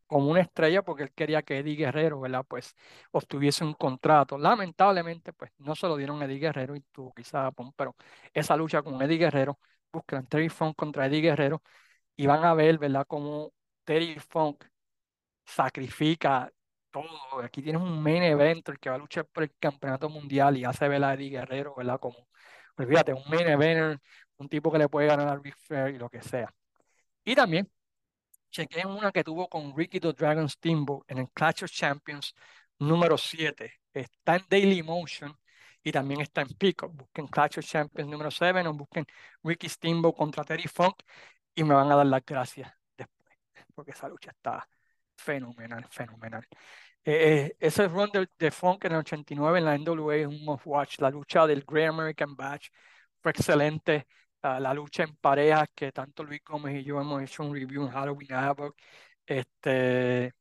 como una estrella porque él quería que Eddie Guerrero, ¿verdad? Pues obtuviese un contrato. Lamentablemente, pues no se lo dieron Eddie Guerrero y tuvo quizá, pero esa lucha con Eddie Guerrero, buscan Terry Funk contra Eddie Guerrero y van a ver, ¿verdad? Cómo Terry Funk sacrifica todo. Aquí tienes un main event, el que va a luchar por el campeonato mundial y hace ver a Eddie Guerrero, ¿verdad? Como, olvídate, un main event, un tipo que le puede ganar a Ric Flair y lo que sea. Y también chequé una que tuvo con Ricky the Dragon Steamboat en el Clash of Champions número 7. Está en Daily Motion y también está en Pico. Busquen Clash of Champions número 7 o busquen Ricky Steamboat contra Terry Funk y me van a dar las gracias porque esa lucha está fenomenal, fenomenal. Eh, eh ese run de, de, Funk en el 89 en la NWA es un must watch. La lucha del Great American Batch fue excelente. Uh, la lucha en parejas que tanto Luis Gómez y yo hemos hecho un review en Halloween Havoc, este,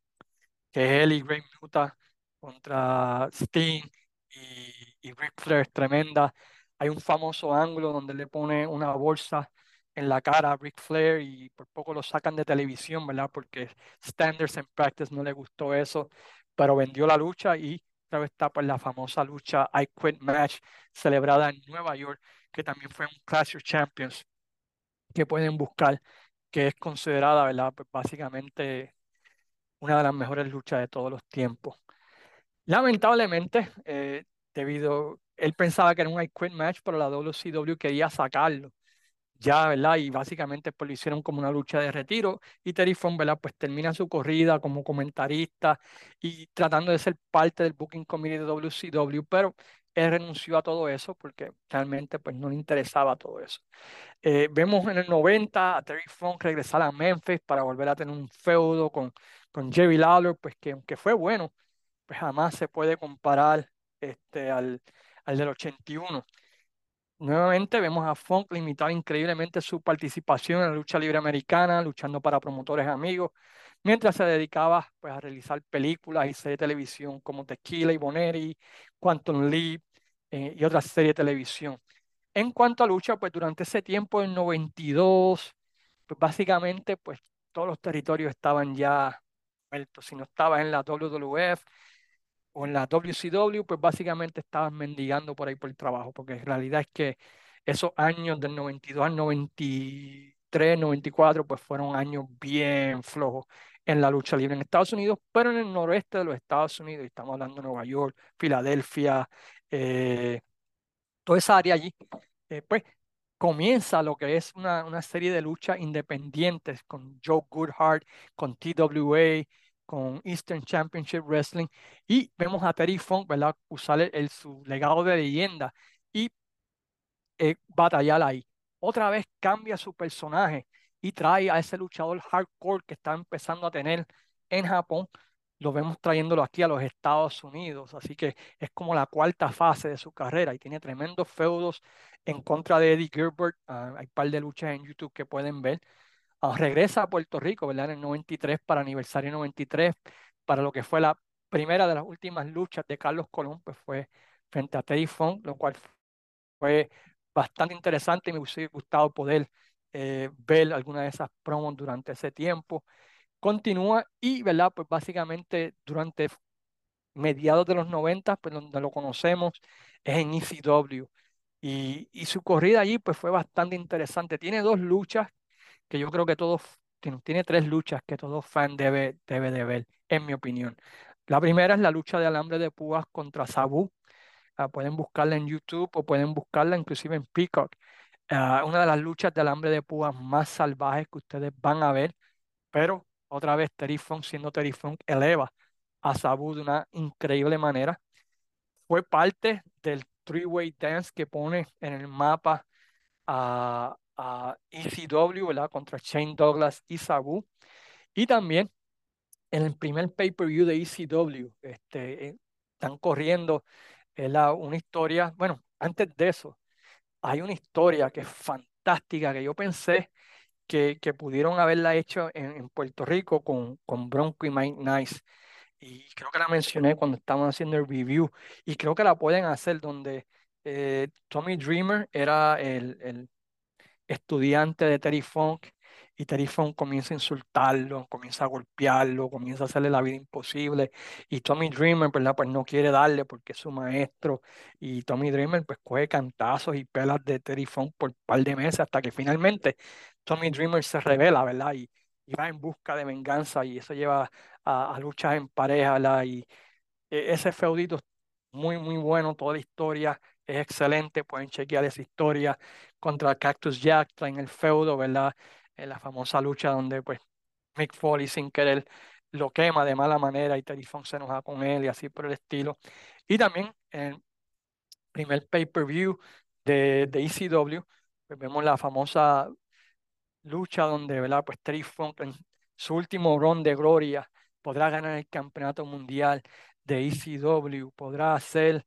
que es él y Great Muta contra Sting y y Ric Flair es tremenda. Hay un famoso ángulo donde le pone una bolsa en la cara a Ric Flair y por poco lo sacan de televisión, ¿verdad? Porque Standards and Practice no le gustó eso, pero vendió la lucha y otra vez está pues la famosa lucha I Quit Match celebrada en Nueva York, que también fue un Clash of Champions que pueden buscar, que es considerada, ¿verdad? Pues básicamente una de las mejores luchas de todos los tiempos. Lamentablemente, eh, debido, él pensaba que era un I Quit Match, pero la WCW quería sacarlo ya, ¿verdad? Y básicamente pues lo hicieron como una lucha de retiro y Terry Funk, ¿verdad? Pues termina su corrida como comentarista y tratando de ser parte del Booking Committee de WCW, pero él renunció a todo eso porque realmente pues no le interesaba todo eso. Eh, vemos en el 90 a Terry Funk regresar a Memphis para volver a tener un feudo con, con Jerry Lawler, pues que aunque fue bueno, pues jamás se puede comparar este, al, al del 81. Nuevamente vemos a Funk limitar increíblemente su participación en la lucha libre americana, luchando para promotores amigos, mientras se dedicaba pues, a realizar películas y series de televisión como Tequila y Boneri, Quantum Leap eh, y otras series de televisión. En cuanto a lucha, pues durante ese tiempo, en 92, pues básicamente pues todos los territorios estaban ya muertos. Si no estabas en la WWF, o en la WCW, pues básicamente estaban mendigando por ahí por el trabajo, porque en realidad es que esos años del 92 al 93, 94, pues fueron años bien flojos en la lucha libre en Estados Unidos, pero en el noroeste de los Estados Unidos, estamos hablando de Nueva York, Filadelfia, eh, toda esa área allí, eh, pues comienza lo que es una, una serie de luchas independientes con Joe Goodhart, con TWA, con Eastern Championship Wrestling y vemos a Terry Funk, ¿verdad? Usar el, su legado de leyenda y eh, batallar ahí. Otra vez cambia su personaje y trae a ese luchador hardcore que está empezando a tener en Japón, lo vemos trayéndolo aquí a los Estados Unidos, así que es como la cuarta fase de su carrera y tiene tremendos feudos en contra de Eddie Gilbert, ah, hay un par de luchas en YouTube que pueden ver, regresa a Puerto Rico, ¿verdad? En el 93 para aniversario 93, para lo que fue la primera de las últimas luchas de Carlos Colón, pues fue frente a Teddy Funk, lo cual fue bastante interesante y me hubiese gustado poder eh, ver alguna de esas promos durante ese tiempo. Continúa y, ¿verdad? Pues básicamente durante mediados de los 90, pues donde lo conocemos, es en ECW. Y, y su corrida allí pues fue bastante interesante. Tiene dos luchas que yo creo que todos, tiene, tres luchas que todo fan debe, debe de ver, en mi opinión. La primera es la lucha de alambre de púas contra Sabu. Ah, pueden buscarla en YouTube o pueden buscarla inclusive en Peacock. Ah, una de las luchas de alambre de púas más salvajes que ustedes van a ver, pero otra vez Terry Funk, siendo Terry Funk, eleva a Sabu de una increíble manera. Fue parte del three-way dance que pone en el mapa a, a ECW, ¿verdad? Contra Shane Douglas y Sabu. Y también en el primer pay-per-view de ECW, este, eh, están corriendo la, una historia, bueno, antes de eso, hay una historia que es fantástica, que yo pensé que, que pudieron haberla hecho en, Puerto Rico con, con Bronco y Mike Nice. Y creo que la mencioné cuando estaban haciendo el review. Y creo que la pueden hacer donde eh, Tommy Dreamer era el, el estudiante de Terry Funk y Terry Funk comienza a insultarlo, comienza a golpearlo, comienza a hacerle la vida imposible y Tommy Dreamer ¿verdad? pues no quiere darle porque es su maestro y Tommy Dreamer pues coge cantazos y pelas de Terry Funk por un par de meses hasta que finalmente Tommy Dreamer se revela, ¿verdad? Y, va en busca de venganza y eso lleva a, luchas en pareja, ¿verdad? Y e, ese feudito muy, muy bueno, toda la historia es excelente, pueden chequear esa historia contra Cactus Jack, en el feudo, ¿verdad? En la famosa lucha donde pues Mick Foley sin querer lo quema de mala manera y Terry Funk se enoja con él y así por el estilo. Y también en el primer pay-per-view de, de ECW, pues vemos la famosa lucha donde, ¿verdad? Pues Terry Funk en su último run de gloria podrá ganar el campeonato mundial de ECW, podrá hacer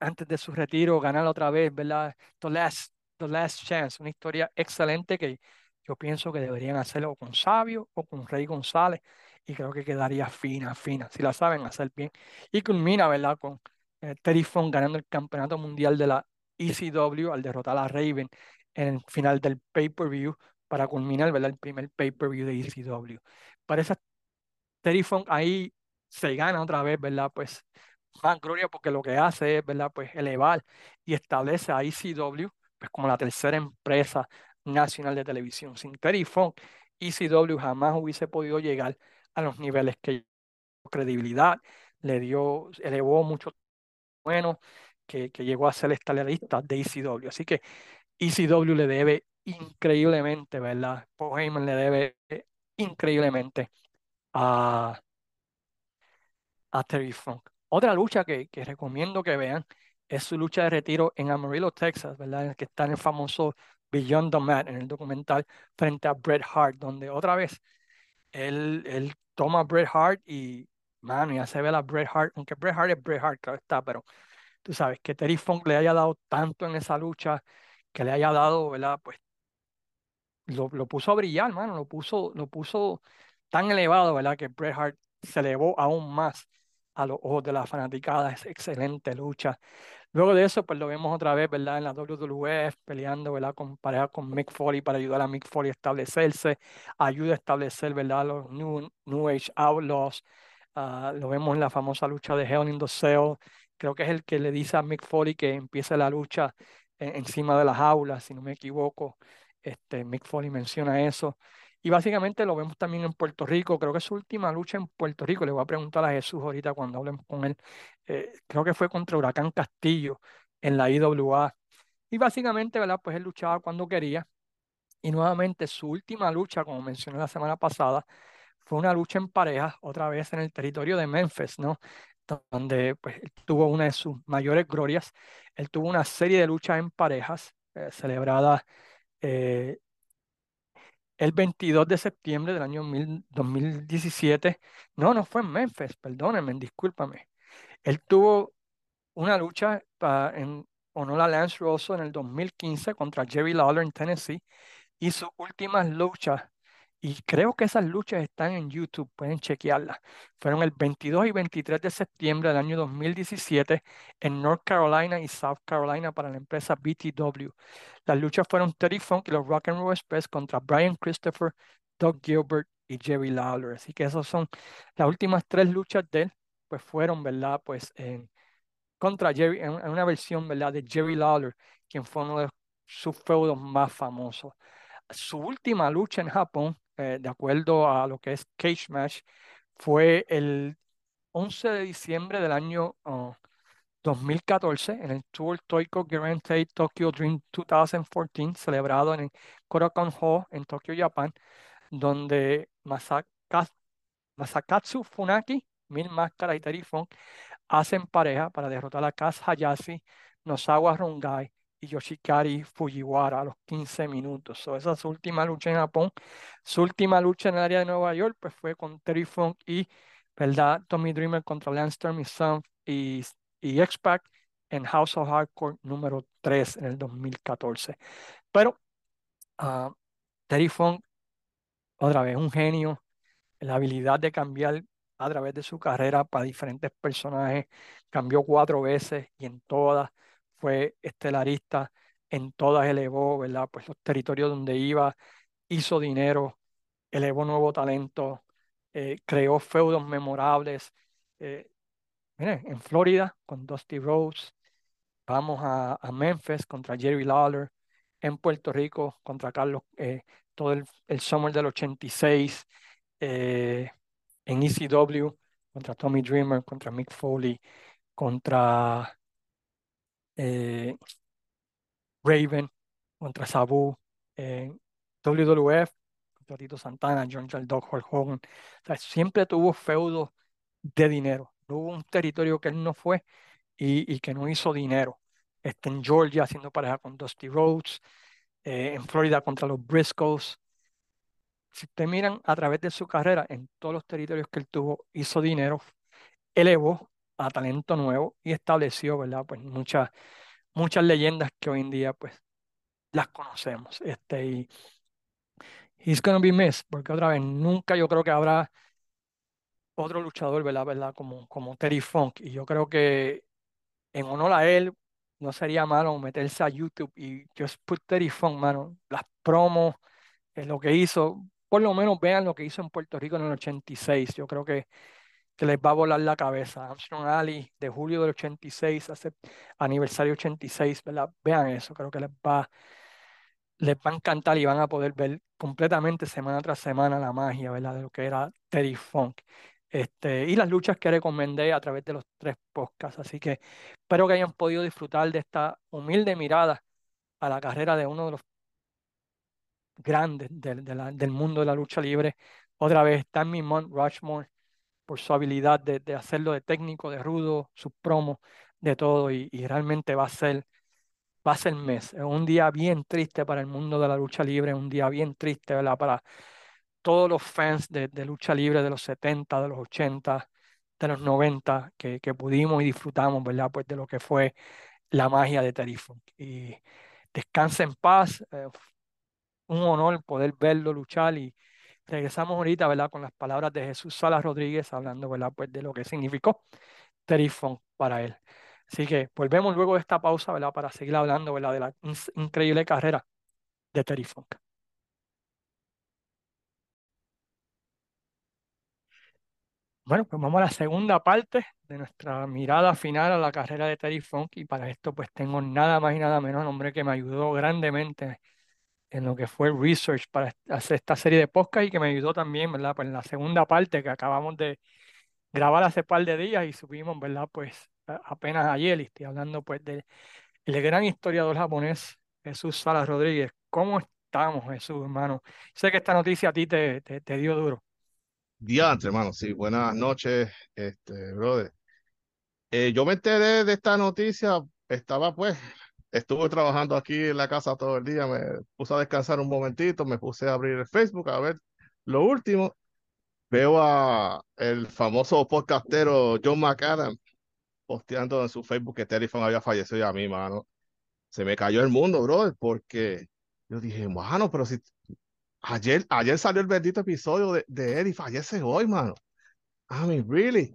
antes de su retiro, ganar otra vez, ¿verdad? The Last, the last Chance, una historia excelente que yo pienso que deberían hacerlo con Sabio o con Rey González y creo que quedaría fina, fina, si la saben hacer bien. Y culmina, ¿verdad? Con eh, Terry Funk ganando el campeonato mundial de la ECW al derrotar a Raven en el final del pay-per-view para culminar, ¿verdad? El primer pay-per-view de ECW. Parece Terry Funk ahí se gana otra vez, ¿verdad? Pues más gloria porque lo que hace es, ¿verdad? Pues elevar y establece a ECW pues como la tercera empresa nacional de televisión. Sin Terry Funk, ECW jamás hubiese podido llegar a los niveles que credibilidad, le dio, elevó mucho bueno, que, que llegó a ser estelarista de ECW. Así que ECW le debe increíblemente, ¿verdad? Paul Heyman le debe increíblemente a, a Terry Funk. Otra lucha que, recomiendo que vean es su lucha de retiro en Amarillo, Texas, ¿verdad? En el que está en el famoso Beyond the Mat, en el documental, frente a Bret Hart, donde otra vez él, él toma a Bret Hart y, mano, ya se ve la Bret Hart, aunque Bret Hart es Bret Hart, claro está, pero tú sabes, que Terry Funk le haya dado tanto en esa lucha, que le haya dado, ¿verdad? Pues lo, lo puso a brillar, mano, lo puso, lo puso tan elevado, ¿verdad? Que Bret Hart se elevó aún más a los ojos de la fanaticada. Es excelente lucha. Luego de eso, pues lo vemos otra vez, ¿verdad? En la WWF peleando, ¿verdad? Con pareja con Mick Foley para ayudar a Mick Foley a establecerse. Ayuda a establecer, ¿verdad? Los New, New Age Outlaws. Ah, lo vemos en la famosa lucha de Hell in the Cell. Creo que es el que le dice a Mick Foley que empiece la lucha encima de las aulas, si no me equivoco. Este, Mick Foley menciona eso. Y básicamente lo vemos también en Puerto Rico. Creo que su última lucha en Puerto Rico, le voy a preguntar a Jesús ahorita cuando hablemos con él, eh, creo que fue contra Huracán Castillo en la IWA. Y básicamente, ¿verdad? Pues él luchaba cuando quería. Y nuevamente su última lucha, como mencioné la semana pasada, fue una lucha en pareja, otra vez en el territorio de Memphis, ¿no? Donde pues, tuvo una de sus mayores glorias. Él tuvo una serie de luchas en parejas eh, celebradas eh, el 22 de septiembre del año 2017. No, no fue en Memphis, perdónenme, discúlpame. Él tuvo una lucha en honor a Lance Rosso en el 2015 contra Jerry Lawler en Tennessee y sus últimas luchas y creo que esas luchas están en YouTube, pueden chequearlas. Fueron el 22 y 23 de septiembre del año 2017 en North Carolina y South Carolina para la empresa BTW. Las luchas fueron Terry Funk y los Rock and Roll Express contra Brian Christopher, Doug Gilbert y Jerry Lawler. Así que esas son las últimas tres luchas de él, pues fueron, ¿verdad? Pues contra Jerry, en, una versión, ¿verdad? De Jerry Lawler, quien fue uno de sus feudos más famosos. Su última lucha en Japón eh, de acuerdo a lo que es Cage Match, fue el 11 de diciembre del año 2014 en el Tour Toyko Guarantee Tokyo Dream 2014, celebrado en el Korakuen Hall en Tokio, Japón, donde Masakatsu Funaki, Mil Máscaras y hacen pareja para derrotar a Kaz Hayashi, Nosawa Rongai y Yoshikari Fujiwara a los 15 minutos. So, esa es su última lucha en Japón. Su última lucha en el área de Nueva York pues, fue con Terry Funk y ¿verdad? Tommy Dreamer contra Lance Storm y, y, X-Pac en House of Hardcore número 3 en el 2014. Pero uh, Terry Funk, otra vez, un genio, la habilidad de cambiar a través de su carrera para diferentes personajes, cambió cuatro veces y en todas fue estelarista, en todas elevó, ¿verdad? Pues los territorios donde iba, hizo dinero, elevó nuevo talento, eh, creó feudos memorables. Eh, en Florida con Dusty Rhodes, vamos a, Memphis contra Jerry Lawler, en Puerto Rico contra Carlos, eh, todo el, el, summer del 86, en ECW contra Tommy Dreamer, contra Mick Foley, contra eh, Raven contra Sabu, en WWF contra Tito Santana, John Charles Dog, Hulk Hogan. siempre tuvo feudos de dinero. No hubo un territorio que él no fue y, que no hizo dinero. Este, en Georgia haciendo pareja con Dusty Rhodes, eh, en Florida contra los Briscoes. Si ustedes miran a través de su carrera, en todos los territorios que él tuvo, hizo dinero, elevó a talento nuevo y estableció, ¿verdad? Pues muchas, muchas leyendas que hoy en día, pues, las conocemos. Este, y he's gonna be missed, porque otra vez, nunca yo creo que habrá otro luchador, ¿verdad? ¿verdad? Como, como Terry Funk. Y yo creo que en honor a él, no sería malo meterse a YouTube y just put Terry Funk, mano. Las promos, es lo que hizo, por lo menos vean lo que hizo en Puerto Rico en el 86. Yo creo que, que les va a volar la cabeza. Armstrong Alley de julio del 86, hace aniversario 86, ¿verdad? Vean eso, creo que les va, les va a encantar y van a poder ver completamente semana tras semana la magia, ¿verdad? De lo que era Terry Funk. Este, y las luchas que recomendé a través de los tres podcasts. Así que espero que hayan podido disfrutar de esta humilde mirada a la carrera de uno de los grandes del mundo de la lucha libre. Otra vez, Tammy Mont Rushmore, por su habilidad de, de, hacerlo de técnico, de rudo, su promo, de todo, y, realmente va a ser, va a ser mes. Es un día bien triste para el mundo de la lucha libre, un día bien triste, ¿verdad? Para todos los fans de, de lucha libre de los 70, de los 80, de los 90, que, que pudimos y disfrutamos, ¿verdad? Pues de lo que fue la magia de Terry Funk. Y descansa en paz. Eh, un honor poder verlo luchar y regresamos ahorita, ¿verdad? Con las palabras de Jesús Salas Rodríguez hablando, ¿verdad? Pues de lo que significó Terry Funk para él. Así que volvemos luego de esta pausa, ¿verdad? Para seguir hablando, ¿verdad? De la increíble carrera de Terry Funk. Bueno, pues vamos a la segunda parte de nuestra mirada final a la carrera de Terry Funk y para esto pues tengo nada más y nada menos un hombre que me ayudó grandemente en lo que fue research para hacer esta serie de podcast y que me ayudó también, ¿verdad? Pues en la segunda parte que acabamos de grabar hace par de días y subimos, ¿verdad? Pues apenas ayer y estoy hablando pues del el gran historiador japonés Jesús Salas Rodríguez. ¿Cómo estamos, Jesús, hermano? Sé que esta noticia a ti te, te, te dio duro. Diante, hermano, sí, buenas noches, este, brother. Eh, yo me enteré de esta noticia, estaba pues estuve trabajando aquí en la casa todo el día, me puse a descansar un momentito, me puse a abrir el Facebook a ver lo último. Veo a el famoso podcastero John McAdam posteando en su Facebook que Funk había fallecido y a mí, mano. Se me cayó el mundo, brother, porque yo dije, mano, pero si ayer, ayer salió el bendito episodio de, de él y fallece hoy, mano. I mean, really.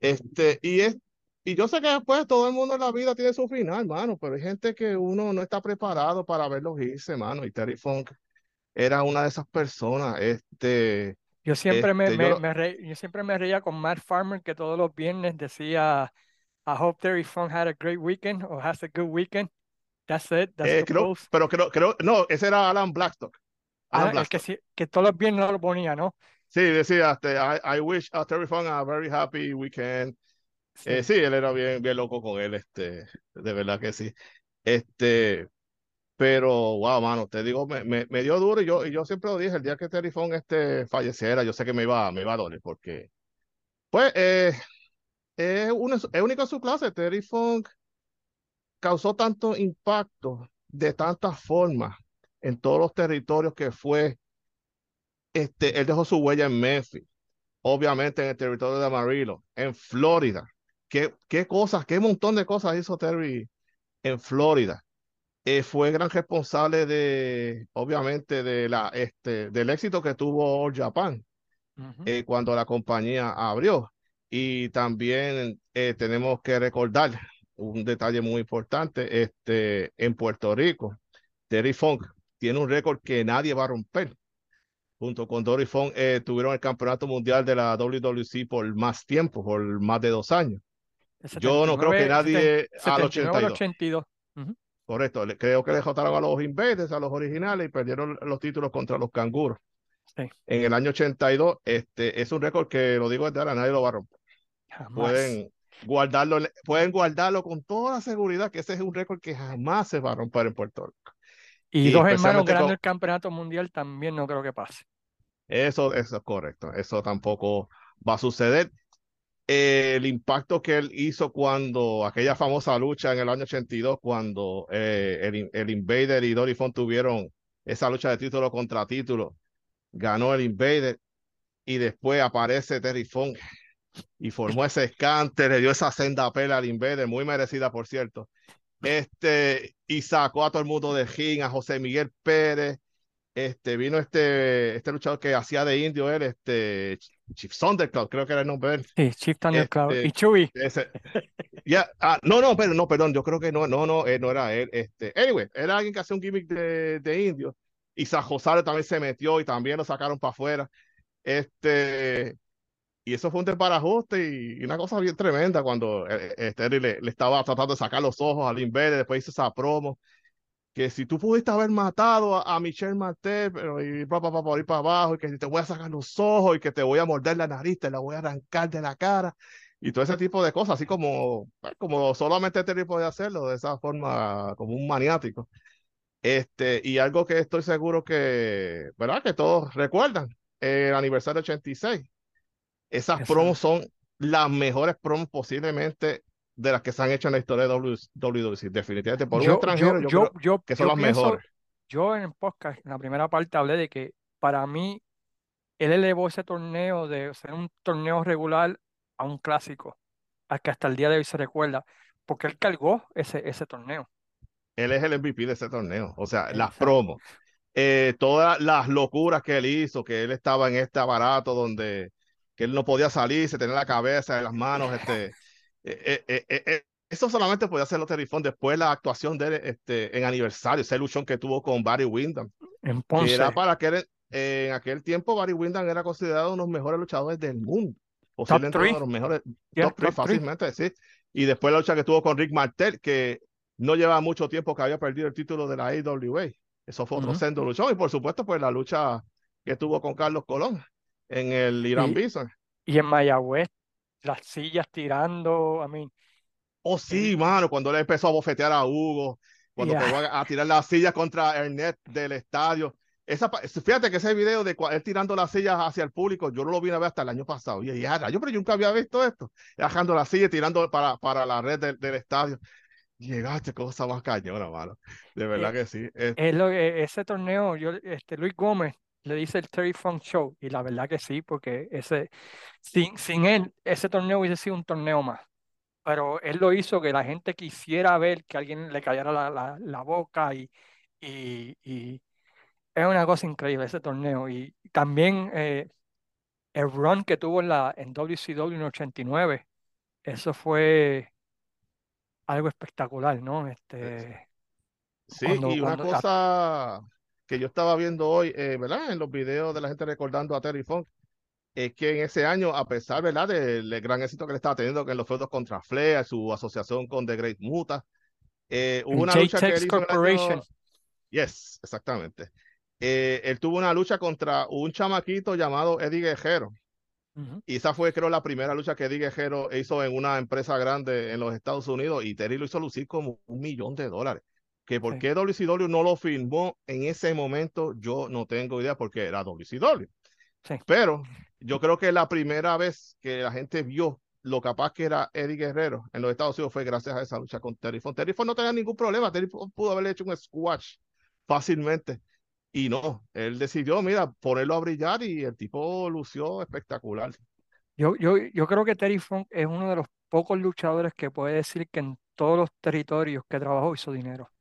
Este, y es, y yo sé que después todo el mundo en la vida tiene su final, mano, pero hay gente que uno no está preparado para verlos irse, mano. Y Terry Funk era una de esas personas. Este, yo siempre me, este, me, yo, me re, yo siempre me reía con Matt Farmer que todos los viernes decía I hope Terry Funk had a great weekend or has a good weekend. That's it. That's eh, the creo, post. pero creo, creo, no, ese era Alan Blackstock. Alan Ah, es que, Blackstock. sí, que todos los viernes lo ponía, ¿no? Sí, decía, este, I, I wish uh, Terry Funk a very happy weekend. Eh, sí, él era bien, bien loco con él, este, de verdad que sí. Este, pero, wow, mano, te digo, me, me, me dio duro y yo, y yo siempre lo dije, el día que Terry Funk este, falleciera, yo sé que me iba, me iba a doler porque, pues, eh, es, uno, es único en su clase. Terry Funk causó tanto impacto de tantas formas en todos los territorios que fue. Este, él dejó su huella en Memphis, obviamente en el territorio de Amarillo, en Florida. ¿Qué, qué cosas, qué montón de cosas hizo Terry en Florida? Eh, fue gran responsable de, obviamente, de la, este, del éxito que tuvo All Japan Uh -huh. eh, cuando la compañía abrió. Y también eh, tenemos que recordar un detalle muy importante, este, en Puerto Rico, Terry Funk tiene un récord que nadie va a romper. Junto con Dory Funk tuvieron el campeonato mundial de la WWC por más tiempo, por más de dos años. Yo no creo que nadie 79, al 82. 82. Uh -huh. Correcto, creo que le jotaron a los Invaders, a los originales, y perdieron los títulos contra los canguros. Sí. En el año 82, este es un récord que lo digo desde ahora, nadie lo va a romper. Jamás. Pueden guardarlo, pueden guardarlo con toda seguridad que ese es un récord que jamás se va a romper en Puerto Rico. Y, y dos hermanos ganando con... el campeonato mundial también no creo que pase. Eso, eso es correcto, eso tampoco va a suceder. Eh, el impacto que él hizo cuando aquella famosa lucha en el año 82, cuando eh, el, el, Invader y Dory Funk tuvieron esa lucha de título contra título, ganó el Invader y después aparece Terry Funk y formó ese escante, le dio esa senda pela al Invader, muy merecida por cierto. Este, y sacó a todo el mundo de ring, a José Miguel Pérez, este, vino este, este luchador que hacía de indio él, este, Chief Thundercloud, creo que era el nombre de él. Sí, Chief Thundercloud. Este, y Chewy. Ese, Ya, ah, no, no, pero no, perdón, yo creo que no, no, no, no era él. Este, anyway, era alguien que hacía un gimmick de, de indio. Y Sajosaro también se metió y también lo sacaron para afuera. Este, y eso fue un desbarajuste y, una cosa bien tremenda cuando eh, este, le, le, estaba tratando de sacar los ojos al Invader, después hizo esa promo que si tú pudiste haber matado a, a Michelle Martel, pero y pa, pa, pa, para abajo, y que te voy a sacar los ojos, y que te voy a morder la nariz, te la voy a arrancar de la cara, y todo ese tipo de cosas, así como, pues, como solamente Terry podía hacerlo, de esa forma, como un maniático. Este, y algo que estoy seguro que, ¿verdad? Que todos recuerdan, el aniversario 86. Esas promos son las mejores promos posiblemente de las que se han hecho en la historia de WWC, definitivamente por un extranjero, yo, yo, creo que son las mejores. Yo en el podcast, en la primera parte, hablé de que para mí él elevó ese torneo de ser un torneo regular a un clásico, al que hasta el día de hoy se recuerda, porque él cargó ese, ese torneo. Él es el MVP de ese torneo, o sea, las promos, eh, todas las locuras que él hizo, que él estaba en este aparato donde que él no podía salir, se tenía la cabeza en las manos, este, eh, eh, eh, eso solamente podía hacerlo Terry Funk después la actuación de él este, en aniversario, esa ilusión que tuvo con Barry Windham. En Ponce. era para que en aquel tiempo Barry Windham era considerado uno de los mejores luchadores del mundo. Posiblemente uno de los mejores, top, top fácilmente, sí. Y después la lucha que tuvo con Rick Martel, que no lleva mucho tiempo que había perdido el título de la AWA. Eso fue otro uh luchón. Y por supuesto, pues la lucha que tuvo con Carlos Colón en el Irán Bison. Y en Mayagüez las sillas tirando, a mí. Oh, sí, mano, cuando le empezó a bofetear a Hugo, cuando yeah. a, tirar las sillas contra Ernest del estadio. Esa, fíjate que ese video de él tirando las sillas hacia el público, yo no lo vine a ver hasta el año pasado. Y ya, yo, pero yo nunca había visto esto. Bajando las sillas, tirando para, para la red del, del estadio. Llegaste, cosa más cañona, mano. De verdad que sí. Es lo, ese torneo, yo, este, Luis Gómez le dice el Terry Funk Show, y la verdad que sí, porque ese, sin, sin él, ese torneo hubiese sido un torneo más. Pero él lo hizo que la gente quisiera ver que alguien le callara la, la, la boca y, y, y, es una cosa increíble ese torneo. Y también eh, el run que tuvo en, la, en WCW en 89, eso fue algo espectacular, ¿no? Este, sí, y una cosa que yo estaba viendo hoy, eh, ¿verdad? En los videos de la gente recordando a Terry Funk, es que en ese año, a pesar, ¿verdad? Del gran éxito que le estaba teniendo en los feudos contra Flair, su asociación con The Great Muta, eh, hubo una lucha que él hizo Yes, exactamente. Eh, él tuvo una lucha contra un chamaquito llamado Eddie Guerrero. Y esa fue, creo, la primera lucha que Eddie Guerrero hizo en una empresa grande en los Estados Unidos y Terry lo hizo lucir como un millón de dólares que por qué WCW no lo firmó en ese momento, yo no tengo idea porque era WCW. Sí. Pero yo creo que la primera vez que la gente vio lo capaz que era Eddie Guerrero en los Estados Unidos fue gracias a esa lucha con Terry Funk. Terry Funk no tenía ningún problema, Terry Funk pudo haberle hecho un squash fácilmente. Y no, él decidió, mira, ponerlo a brillar y el tipo lució espectacular. Yo, yo, yo creo que Terry Funk es uno de los pocos luchadores que puede decir que en todos los territorios que trabajó hizo dinero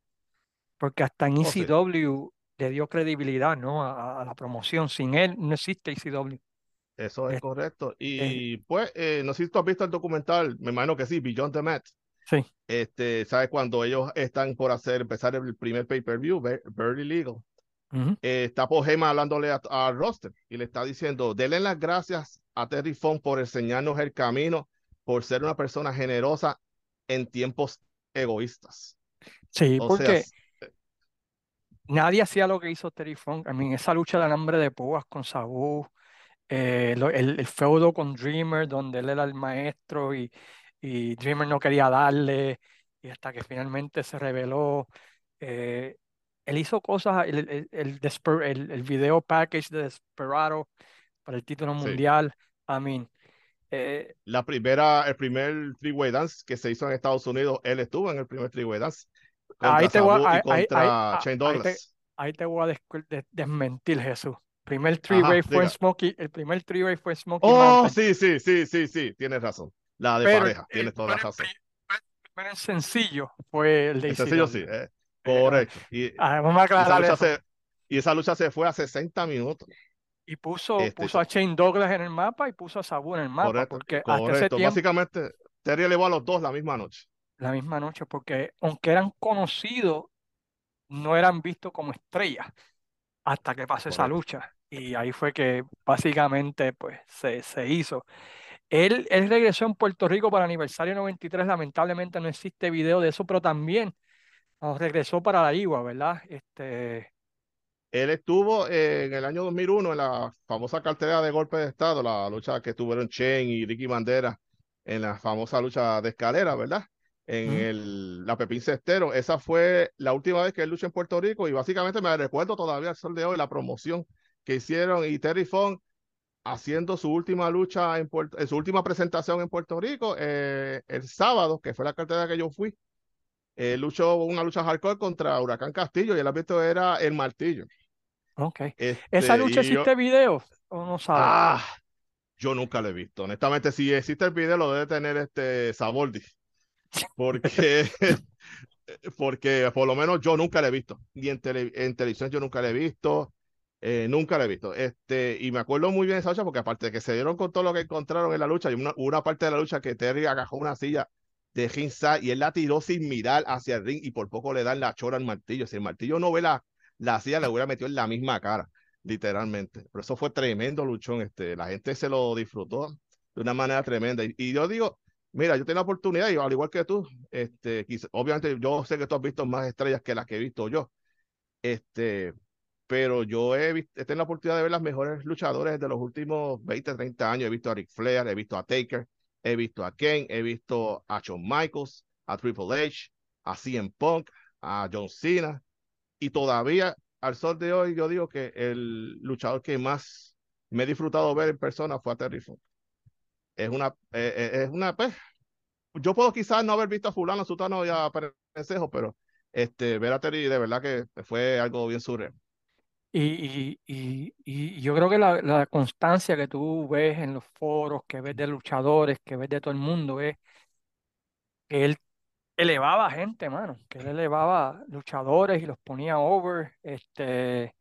porque hasta en ECW le dio credibilidad ¿no? A, la promoción. Sin él no existe ECW. Eso es, correcto. Y pues, eh, no sé si tú has visto el documental, me imagino que sí, Beyond the Mat. Sí. Este, ¿sabes? Cuando ellos están por hacer, empezar el primer pay-per-view, Very Legal, eh, está por Gema hablándole a, Roster y le está diciendo, denle las gracias a Terry Funk por enseñarnos el camino, por ser una persona generosa en tiempos egoístas. Sí, porque nadie hacía lo que hizo Terry Funk. I mean, esa lucha de alambre de púas con Sabu, eh, el, el, feudo con Dreamer, donde él era el maestro y, y Dreamer no quería darle, y hasta que finalmente se reveló. Eh, él hizo cosas, el, el, el, el, video package de Desperado para el título mundial. I mean, eh, la primera, el primer three-way dance que se hizo en Estados Unidos, él estuvo en el primer three-way dance ahí te voy, a, ahí, te, voy a desmentir, Jesús. Primer three-way fue Smokey, el primer three-way fue Smokey Oh, sí, sí, sí, sí, sí, tienes razón. La de pareja, tienes toda la razón. El primer sencillo fue el de El sencillo sí, eh, correcto. Y, ah, vamos a aclarar esa se, y esa lucha se fue a 60 minutos. Y puso, este, puso a Shane Douglas en el mapa y puso a Sabu en el mapa. Correcto, porque correcto. Hasta ese tiempo, Básicamente, Terry elevó a los dos la misma noche. La misma noche, porque aunque eran conocidos, no eran vistos como estrellas hasta que pasó esa lucha. Y ahí fue que básicamente pues se, se hizo. Él, él regresó en Puerto Rico para el aniversario 93, lamentablemente no existe video de eso, pero también nos regresó para la IWA, ¿verdad? Este, Él estuvo eh, en el año 2001 en la famosa cartera de golpe de Estado, la lucha que tuvieron Chen y Ricky Bandera en la famosa lucha de escalera, ¿verdad? En Ujú. el, la Pepín Cestero. Esa fue la última vez que él luchó en Puerto Rico y básicamente me recuerdo todavía al sol de hoy la promoción que hicieron y Terry Funk haciendo su última lucha en, Puerto, en su última presentación en Puerto Rico eh, el sábado, que fue la cartera que yo fui. Eh, luchó una lucha hardcore contra Huracán Castillo y el árbitro era el martillo. ok. ¿Esa Este, lucha y yo- existe video o no sabes? Ah, yo nunca lo he visto. Honestamente, si existe el video, lo debe tener este Saboldi. Porque, (laughs) porque por lo menos yo nunca lo he visto. Y en, tele- en televisión yo nunca lo he visto. eh, nunca lo he visto. Este, y me acuerdo muy bien esa lucha porque aparte de que se dieron con todo lo que encontraron en la lucha, y una, una parte de la lucha que Terry agajó una silla de ringside y él la tiró sin mirar hacia el ring y por poco le dan la chora al martillo. Si el martillo no ve la, la silla, le hubiera metido en la misma cara literalmente. Pero eso fue tremendo luchón, este, la gente se lo disfrutó de una manera tremenda. Y, y yo digo, mira, yo tengo la oportunidad, y al igual que tú, este, quizá- obviamente yo sé que tú has visto más estrellas que las que he visto yo, este, pero yo he, he tenido la oportunidad de ver las mejores luchadores de los últimos 20, 30 años. He visto a Ric Flair, he visto a Taker, he visto a Kane, he visto a Shawn Michaels, a Triple H, a CM Punk, a John Cena, y todavía al sol de hoy yo digo que el luchador que más me he disfrutado ver en persona fue a Terry Funk. Es una, eh, eh, es una, pues, yo puedo quizás no haber visto a fulano, sutano y a Perencejo, pero este, ver a Terry de verdad que fue algo bien surreal. Y, y, y, y yo creo que la, la constancia que tú ves en los foros, que ves de luchadores, que ves de todo el mundo, es que él elevaba gente, mano, que él elevaba luchadores y los ponía over, este,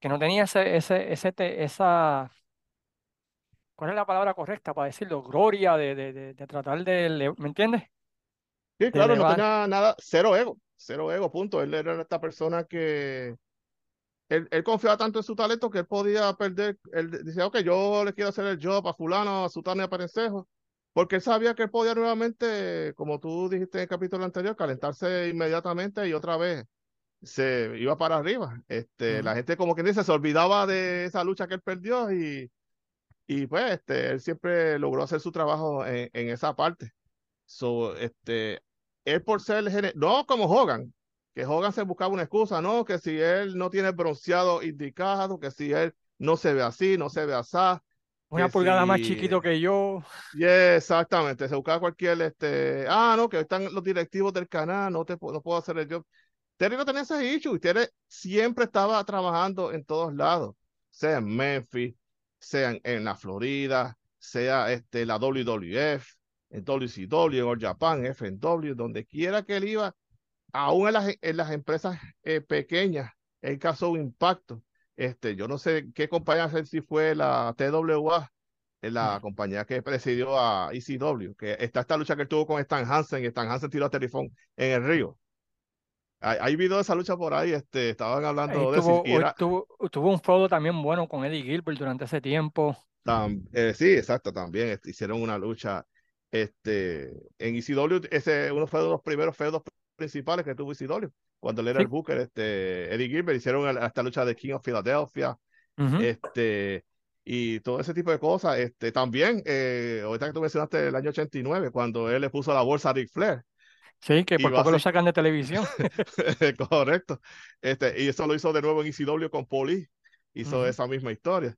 que no tenía ese, ese, ese, esa, ¿cuál es la palabra correcta para decirlo? Gloria de, de, de, de tratar de, ¿me entiendes? Sí, claro, no tenía nada, cero ego, cero ego, punto. Él era esta persona que él, él confiaba tanto en su talento que él podía perder. Él decía, ok, yo le quiero hacer el job a fulano, a sutano y a Perencejo, porque él sabía que él podía nuevamente, como tú dijiste en el capítulo anterior, calentarse inmediatamente y otra vez se iba para arriba. Este, Ujú. La gente, como quien dice, se olvidaba de esa lucha que él perdió y, y pues este, él siempre logró hacer su trabajo en, en esa parte. So, este, él por ser, gene- no como Hogan, que Hogan se buscaba una excusa, no, que si él no tiene bronceado indicado, que si él no se ve así, no se ve así, Una pulgada más chiquito que yo. Yeah, exactamente, se buscaba cualquier, este, ah, no, que están los directivos del canal, no te no puedo hacer el job. Terry no tenía ese issue, y Terry siempre estaba trabajando en todos lados, sea en Memphis, sea en, la Florida, sea este, la WWF, en WCW, en All Japan, FNW, donde quiera que él iba, aún en las, en las empresas eh, pequeñas, él causó un impacto. Este, yo no sé qué compañía, sé si fue la TWA, en la compañía que presidió a ECW, que está esta lucha que él tuvo con Stan Hansen, y Stan Hansen tiró a Funk en el río. Hay, hay video de esa lucha por ahí, este, estaban Ahí hablando de eso, tuvo, y era, tuvo, tuvo un feudo también bueno con Eddie Gilbert durante ese tiempo. tam- eh, sí, exacto, también este, hicieron una lucha este, en ECW, ese uno fue de los primeros feudos principales que tuvo ECW, cuando él era Sí. el Booker, este, Eddie Gilbert, hicieron el- esta lucha de King of Philadelphia, Ujú. este, y todo ese tipo de cosas. Este, también, eh, ahorita que tú mencionaste el año 89, cuando él le puso la bolsa a Ric Flair, Sí, que por poco lo sacan de televisión. (laughs) correcto, este, y eso lo hizo de nuevo en ECW con Poli, hizo esa misma historia.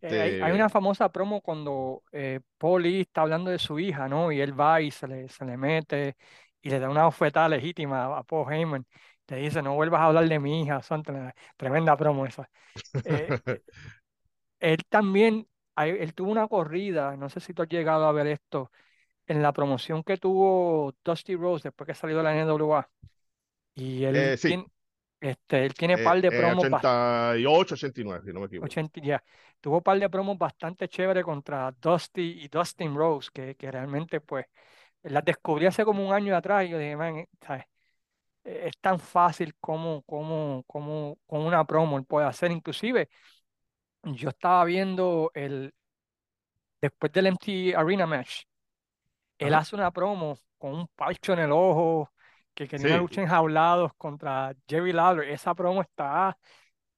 Eh, hay, hay Este, una famosa promo cuando eh, Paulie está hablando de su hija, ¿no? Y él va y se le, se le mete y le da una oferta legítima a, Paul Heyman. Le dice, no vuelvas a hablar de mi hija. Son tre- tremenda promo esa. Eh, (laughs) él también, él tuvo una corrida, no sé si tú has llegado a ver esto, en la promoción que tuvo Dusty Rose después que salió de la NWA. Y él eh, sí, tiene, este, él tiene eh, par de en promos bast- 88, 89, si no me equivoco. 80, ya. Tuvo un par de promos bastante chévere contra Dusty y Dustin Rose, que, que realmente pues las descubrí hace como un año atrás y yo dije, man, ¿sabes? Es tan fácil como, como, como con una promo él puede hacer. Inclusive, yo estaba viendo el, después del MT Arena Match, él hace una promo con un parcho en el ojo, que quería una lucha enjaulados contra Jerry Lawler. Esa promo está...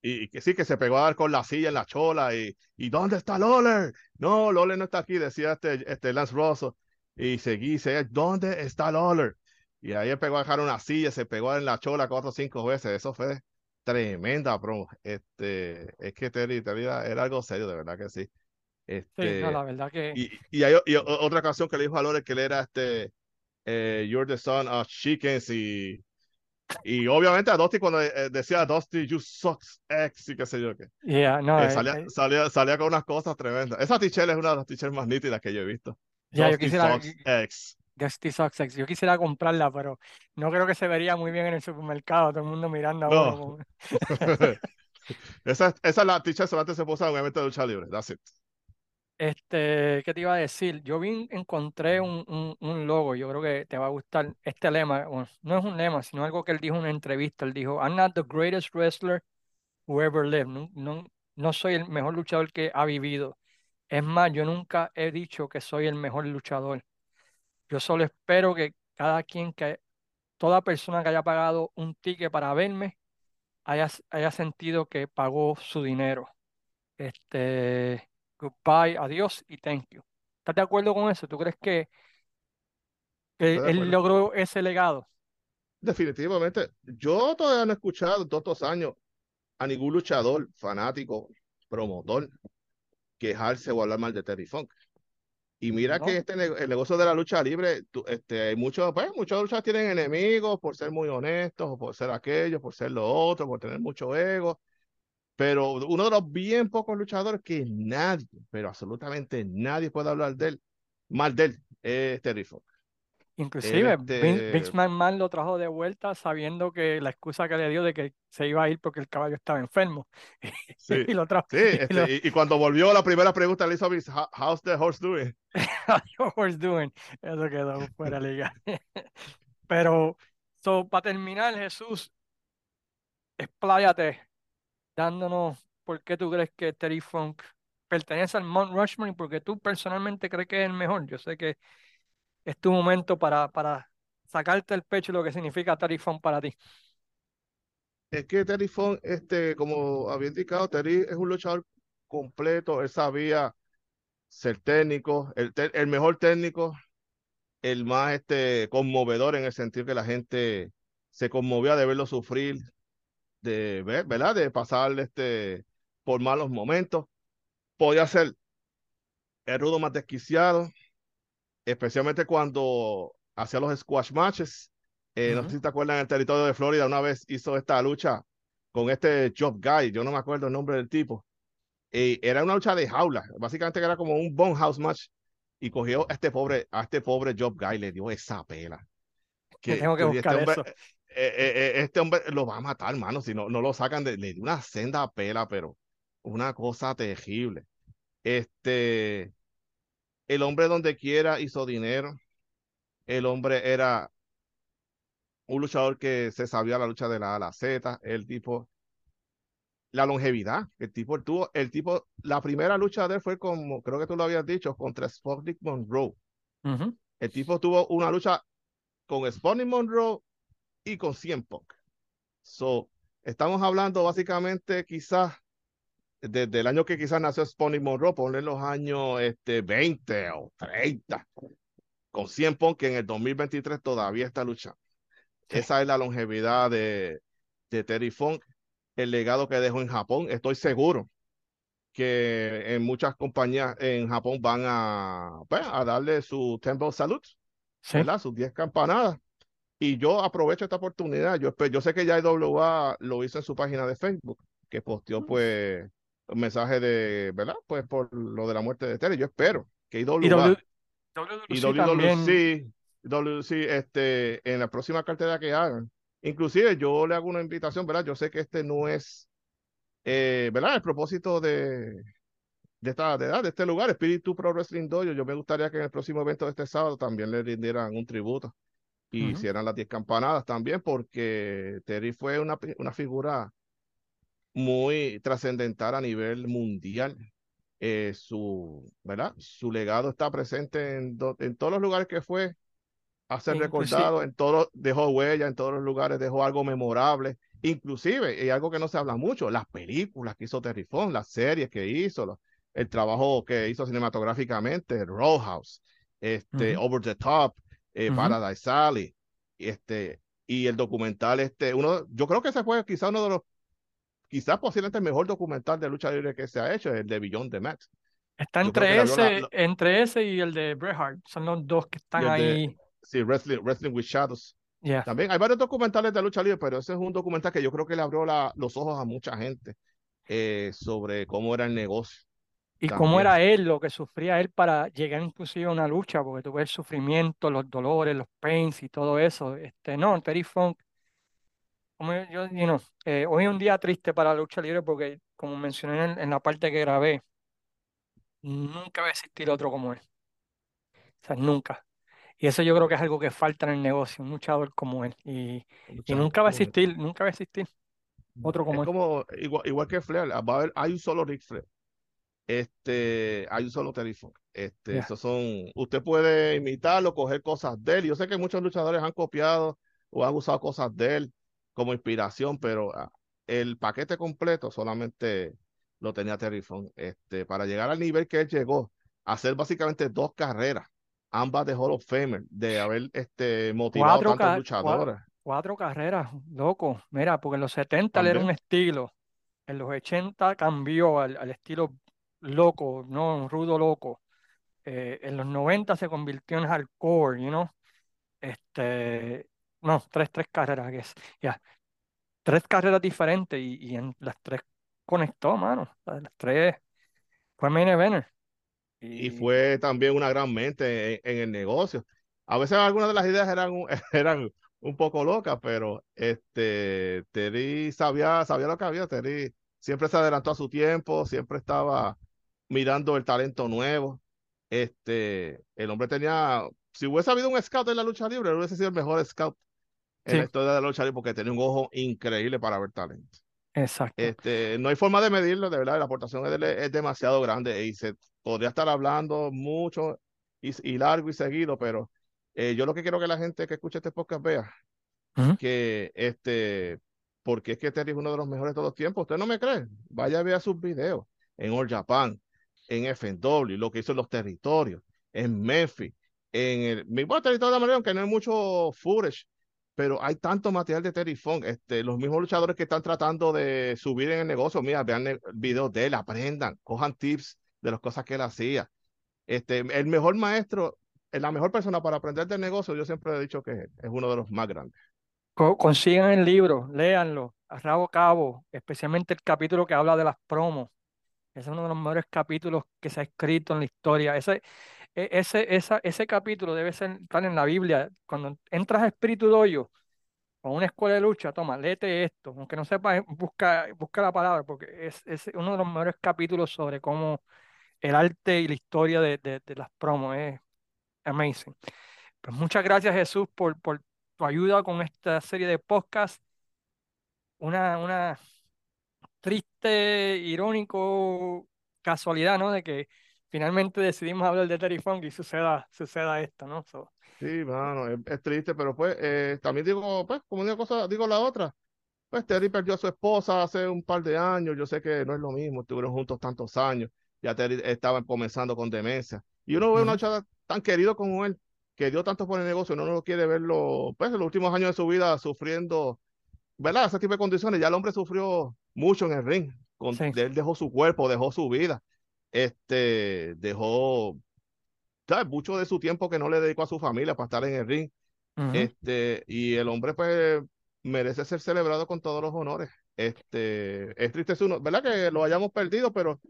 Y, que sí, que se pegó a dar con la silla en la chola y, ¿y dónde está Lawler? No, Lawler no está aquí, decía este, este Lance Russell. Y seguí, dice, ¿dónde está Lawler? Y ahí él pegó a dejar una silla, se pegó en la chola cuatro o cinco veces. Eso fue tremenda promo. Este, es que Terry, Terry era, algo serio, de verdad que sí. Este, sí, la verdad que. Y, y hay otra canción que le dijo a Lore que él era este. Eh, You're the son of chickens y. Y obviamente a Dusty cuando eh, decía Dusty, you sucks ex y qué sé yo qué. Yeah, no, eh, salía, salía, salía, con unas cosas tremendas. Esa t es una de las t más nítidas que yo he visto. Yeah, Dusty yo quisiera, Sucks X. Dusty Sucks X. Yo quisiera comprarla, pero no creo que se vería muy bien en el supermercado, todo el mundo mirando a no. (laughs) esa, esa es la t-shirt solamente se puso en un evento de lucha libre. That's it. Este, ¿qué te iba a decir? Yo vi, encontré un, un, logo, yo creo que te va a gustar este lema, no es un lema, sino algo que él dijo en una entrevista, él dijo, I'm not the greatest wrestler who ever lived, no, no, no soy el mejor luchador que ha vivido, es más, yo nunca he dicho que soy el mejor luchador, yo solo espero que cada quien, que toda persona que haya pagado un ticket para verme, haya, haya sentido que pagó su dinero. Este, goodbye, adiós y thank you. ¿Estás de acuerdo con eso? ¿Tú crees que, él logró ese legado? Definitivamente. Yo todavía no he escuchado todos estos años a ningún luchador, fanático, promotor, quejarse o hablar mal de Terry Funk. Y mira que este el negocio de la lucha libre, este, muchos, pues, muchos luchadores tienen enemigos por ser muy honestos, o por ser aquellos, por ser lo otro, por tener mucho ego. Pero uno de los bien pocos luchadores que nadie, pero absolutamente nadie puede hablar de él, mal de él, es Terry Funk. Inclusive, este... Vince McMahon lo trajo de vuelta sabiendo que la excusa que le dio de que se iba a ir porque el caballo estaba enfermo. (laughs) Sí, y, lo trajo, sí este, y, cuando volvió la primera pregunta le hizo a how's the horse doing? (laughs) how's the horse doing? Eso quedó fuera de liga. (laughs) Pero, so, para terminar, Jesús, expláyate dándonos por qué tú crees que Terry Funk pertenece al Mount Rushmore y por qué tú personalmente crees que es el mejor. Yo sé que es tu momento para, para sacarte el pecho lo que significa Terry Funk para ti. Es que Terry Funk, este, como había indicado, Terry es un luchador completo, él sabía ser técnico, el, el mejor técnico, el más este, conmovedor en el sentido que la gente se conmovía de verlo sufrir, de ver, ¿verdad? De pasar este, por malos momentos. Podía ser el rudo más desquiciado, especialmente cuando hacía los squash matches. Eh, no sé si te acuerdas, en el territorio de Florida una vez hizo esta lucha con este Job Guy, yo no me acuerdo el nombre del tipo. era una lucha de jaula, básicamente era como un bone house match. Y cogió a este pobre, a este pobre Job Guy, le dio esa pela. (laughs) Que, tengo que este buscar eso. Eh, eh, eh, este hombre lo va a matar, mano, si no, no lo sacan de, de una senda pela, pero una cosa terrible. Este, el hombre donde quiera hizo dinero. El hombre era un luchador que se sabía la lucha de la A a la Z. El tipo, la longevidad. El tipo tuvo, el tipo, la primera lucha de él fue como, creo que tú lo habías dicho, contra Sputnik Monroe. El tipo tuvo una lucha con Sputnik Monroe y con 100 Punk. So, estamos hablando básicamente quizás desde el año que quizás nació Spony Monroe, poner los años este, 20 o 30, con 100 Punk que en el 2023 todavía está luchando. Esa es la longevidad de, de Terry Funk, el legado que dejó en Japón. Estoy seguro que en muchas compañías en Japón van a, pues, a darle su Temple Salute, sus 10 campanadas. Y yo aprovecho esta oportunidad. Yo, yo sé que ya IWA lo hizo en su página de Facebook, que posteó pues un mensaje de, ¿verdad? Pues por lo de la muerte de Terry. Yo espero que IWA y WWC, WWC, este, en la próxima cartera que hagan. Inclusive yo le hago una invitación, ¿verdad? Yo sé que este no es, eh, ¿verdad? El propósito de, de, esta, de, de este lugar, Espíritu Pro Wrestling Dojo. Yo me gustaría que en el próximo evento de este sábado también le rindieran un tributo y hicieran las 10 campanadas también, porque Terry fue una, una figura muy trascendental a nivel mundial. Eh, su, ¿verdad? su legado está presente en, en todos los lugares que fue a ser recordado, en todos, dejó huella en todos los lugares, dejó algo memorable, inclusive, y algo que no se habla mucho, las películas que hizo Terry Funk, las series que hizo, el trabajo que hizo cinematográficamente, Roadhouse, este, Over the Top, eh, Paradise Alley, este, y el documental, este, uno, yo creo que ese fue quizá uno de los, quizás posiblemente el mejor documental de lucha libre que se ha hecho, el de Beyond the Max. Está entre ese, entre ese y el de Bret Hart, son los dos que están ahí. sí, Wrestling, Wrestling with Shadows. También hay varios documentales de lucha libre, pero ese es un documental que yo creo que le abrió la, los ojos a mucha gente eh, sobre cómo era el negocio. Y cómo era él, lo que sufría él para llegar inclusive a una lucha, porque tuve el sufrimiento, los dolores, los pains y todo eso. Este, no, Terry Funk, como yo, you eh, hoy es un día triste para la lucha libre porque, como mencioné en, en la parte que grabé, nunca va a existir otro como él. O sea, nunca. Y eso yo creo que es algo que falta en el negocio, un luchador como él. Y, y nunca va a existir, nunca va a existir otro como es como igual, igual que Flair, va a haber, hay un solo Rick Flair. Este, hay un solo teléfono. Este, esos son, usted puede imitarlo, coger cosas de él. Yo sé que muchos luchadores han copiado o han usado cosas de él como inspiración, pero ah, el paquete completo solamente lo tenía Terry Funk. Este, para llegar al nivel que él llegó, hacer básicamente dos carreras, ambas de Hall of Famer, de haber este, motivado cuatro tantos luchadores. Cuatro, carreras, loco. Mira, porque en los 70 él era un estilo, en los 80 cambió al, al estilo loco, ¿no? Un rudo loco. Eh, en los 90 se convirtió en hardcore, you know? Este, no, tres, tres carreras, que es, ya, tres carreras diferentes y, y, en las tres conectó, mano, las tres fue main eventer. Y, fue también una gran mente en, el negocio. A veces algunas de las ideas eran, (laughs) eran un poco locas, pero este, Terry sabía, sabía lo que había, Terry siempre se adelantó a su tiempo, siempre estaba mirando el talento nuevo. Este, el hombre tenía, si hubiese habido un scout en la lucha libre, él hubiese sido el mejor scout en la historia de la lucha libre porque tenía un ojo increíble para ver talento. Exacto. Este, no hay forma de medirlo, de verdad, la aportación de es demasiado grande y se podría estar hablando mucho y, largo y seguido, pero eh, yo lo que quiero que la gente que escuche este podcast vea que este, porque es que Terry es uno de los mejores de todos los tiempos. ¿Usted no me cree? Vaya a ver sus videos en All Japan, en FNW, lo que hizo en los territorios, en Memphis, en el mismo territorio de Amarillo, aunque no hay mucho footage, pero hay tanto material de Terry Funk. Este, los mismos luchadores que están tratando de subir en el negocio, mira, vean videos de él, aprendan, cojan tips de las cosas que él hacía. Este, el mejor maestro, la mejor persona para aprender del negocio, yo siempre he dicho que es uno de los más grandes. Consigan el libro, léanlo, a rabo cabo, especialmente el capítulo que habla de las promos. Ese es uno de los mejores capítulos que se ha escrito en la historia. Ese, e, ese, esa, ese capítulo debe ser, estar en la Biblia. Cuando entras a Espíritu Doyo o una escuela de lucha, toma, léete esto. Aunque no sepas, busca, busca la palabra, porque es, es uno de los mejores capítulos sobre cómo el arte y la historia de, de, de las promos. Es amazing. Pues muchas gracias, Jesús, por, por tu ayuda con esta serie de podcasts. Una, una triste, irónico casualidad, ¿no? De que finalmente decidimos hablar de Terry Funk y suceda, suceda esto, ¿no? sí, mano, es, triste, pero pues eh, también digo, pues, como una cosa, digo la otra. Pues Terry perdió a su esposa hace un par de años, yo sé que no es lo mismo, estuvieron juntos tantos años, ya Terry estaba comenzando con demencia. Y uno ve una chava tan querido como él, que dio tanto por el negocio, no lo quiere verlo, pues en los últimos años de su vida sufriendo, ¿verdad? Ese tipo de condiciones, ya el hombre sufrió mucho en el ring. Con, Él dejó su cuerpo, dejó su vida, este, dejó mucho de su tiempo que no le dedicó a su familia para estar en el ring. este, y el hombre, pues, merece ser celebrado con todos los honores. Este, es triste, uno, ¿verdad? Que lo hayamos perdido, pero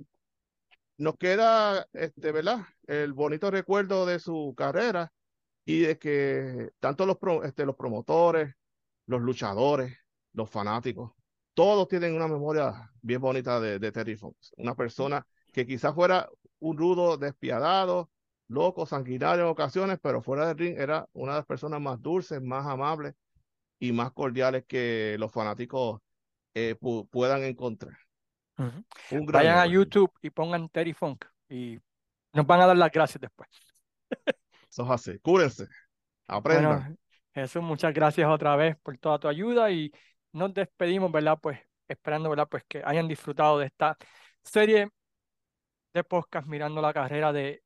nos queda, este, ¿verdad? El bonito recuerdo de su carrera y de que tanto los, este, los promotores, los luchadores, los fanáticos, todos tienen una memoria bien bonita de, Terry Fox. Una persona que quizás fuera un rudo despiadado, loco, sanguinario en ocasiones, pero fuera del ring era una de las personas más dulces, más amables y más cordiales que los fanáticos eh, puedan encontrar. Un Vayan a YouTube y pongan Terry Funk y nos van a dar las gracias después. Eso es así. Cúrense. Aprendan. Jesús, muchas gracias otra vez por toda tu ayuda y nos despedimos, ¿verdad? Pues esperando, ¿verdad? Pues que hayan disfrutado de esta serie de podcast mirando la carrera de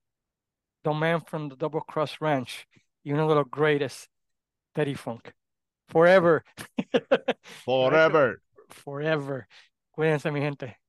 The Man from the Double Cross Ranch y uno de los greatest, Terry Funk. Forever. (laughs) Forever. Forever. Cuídense, mi gente.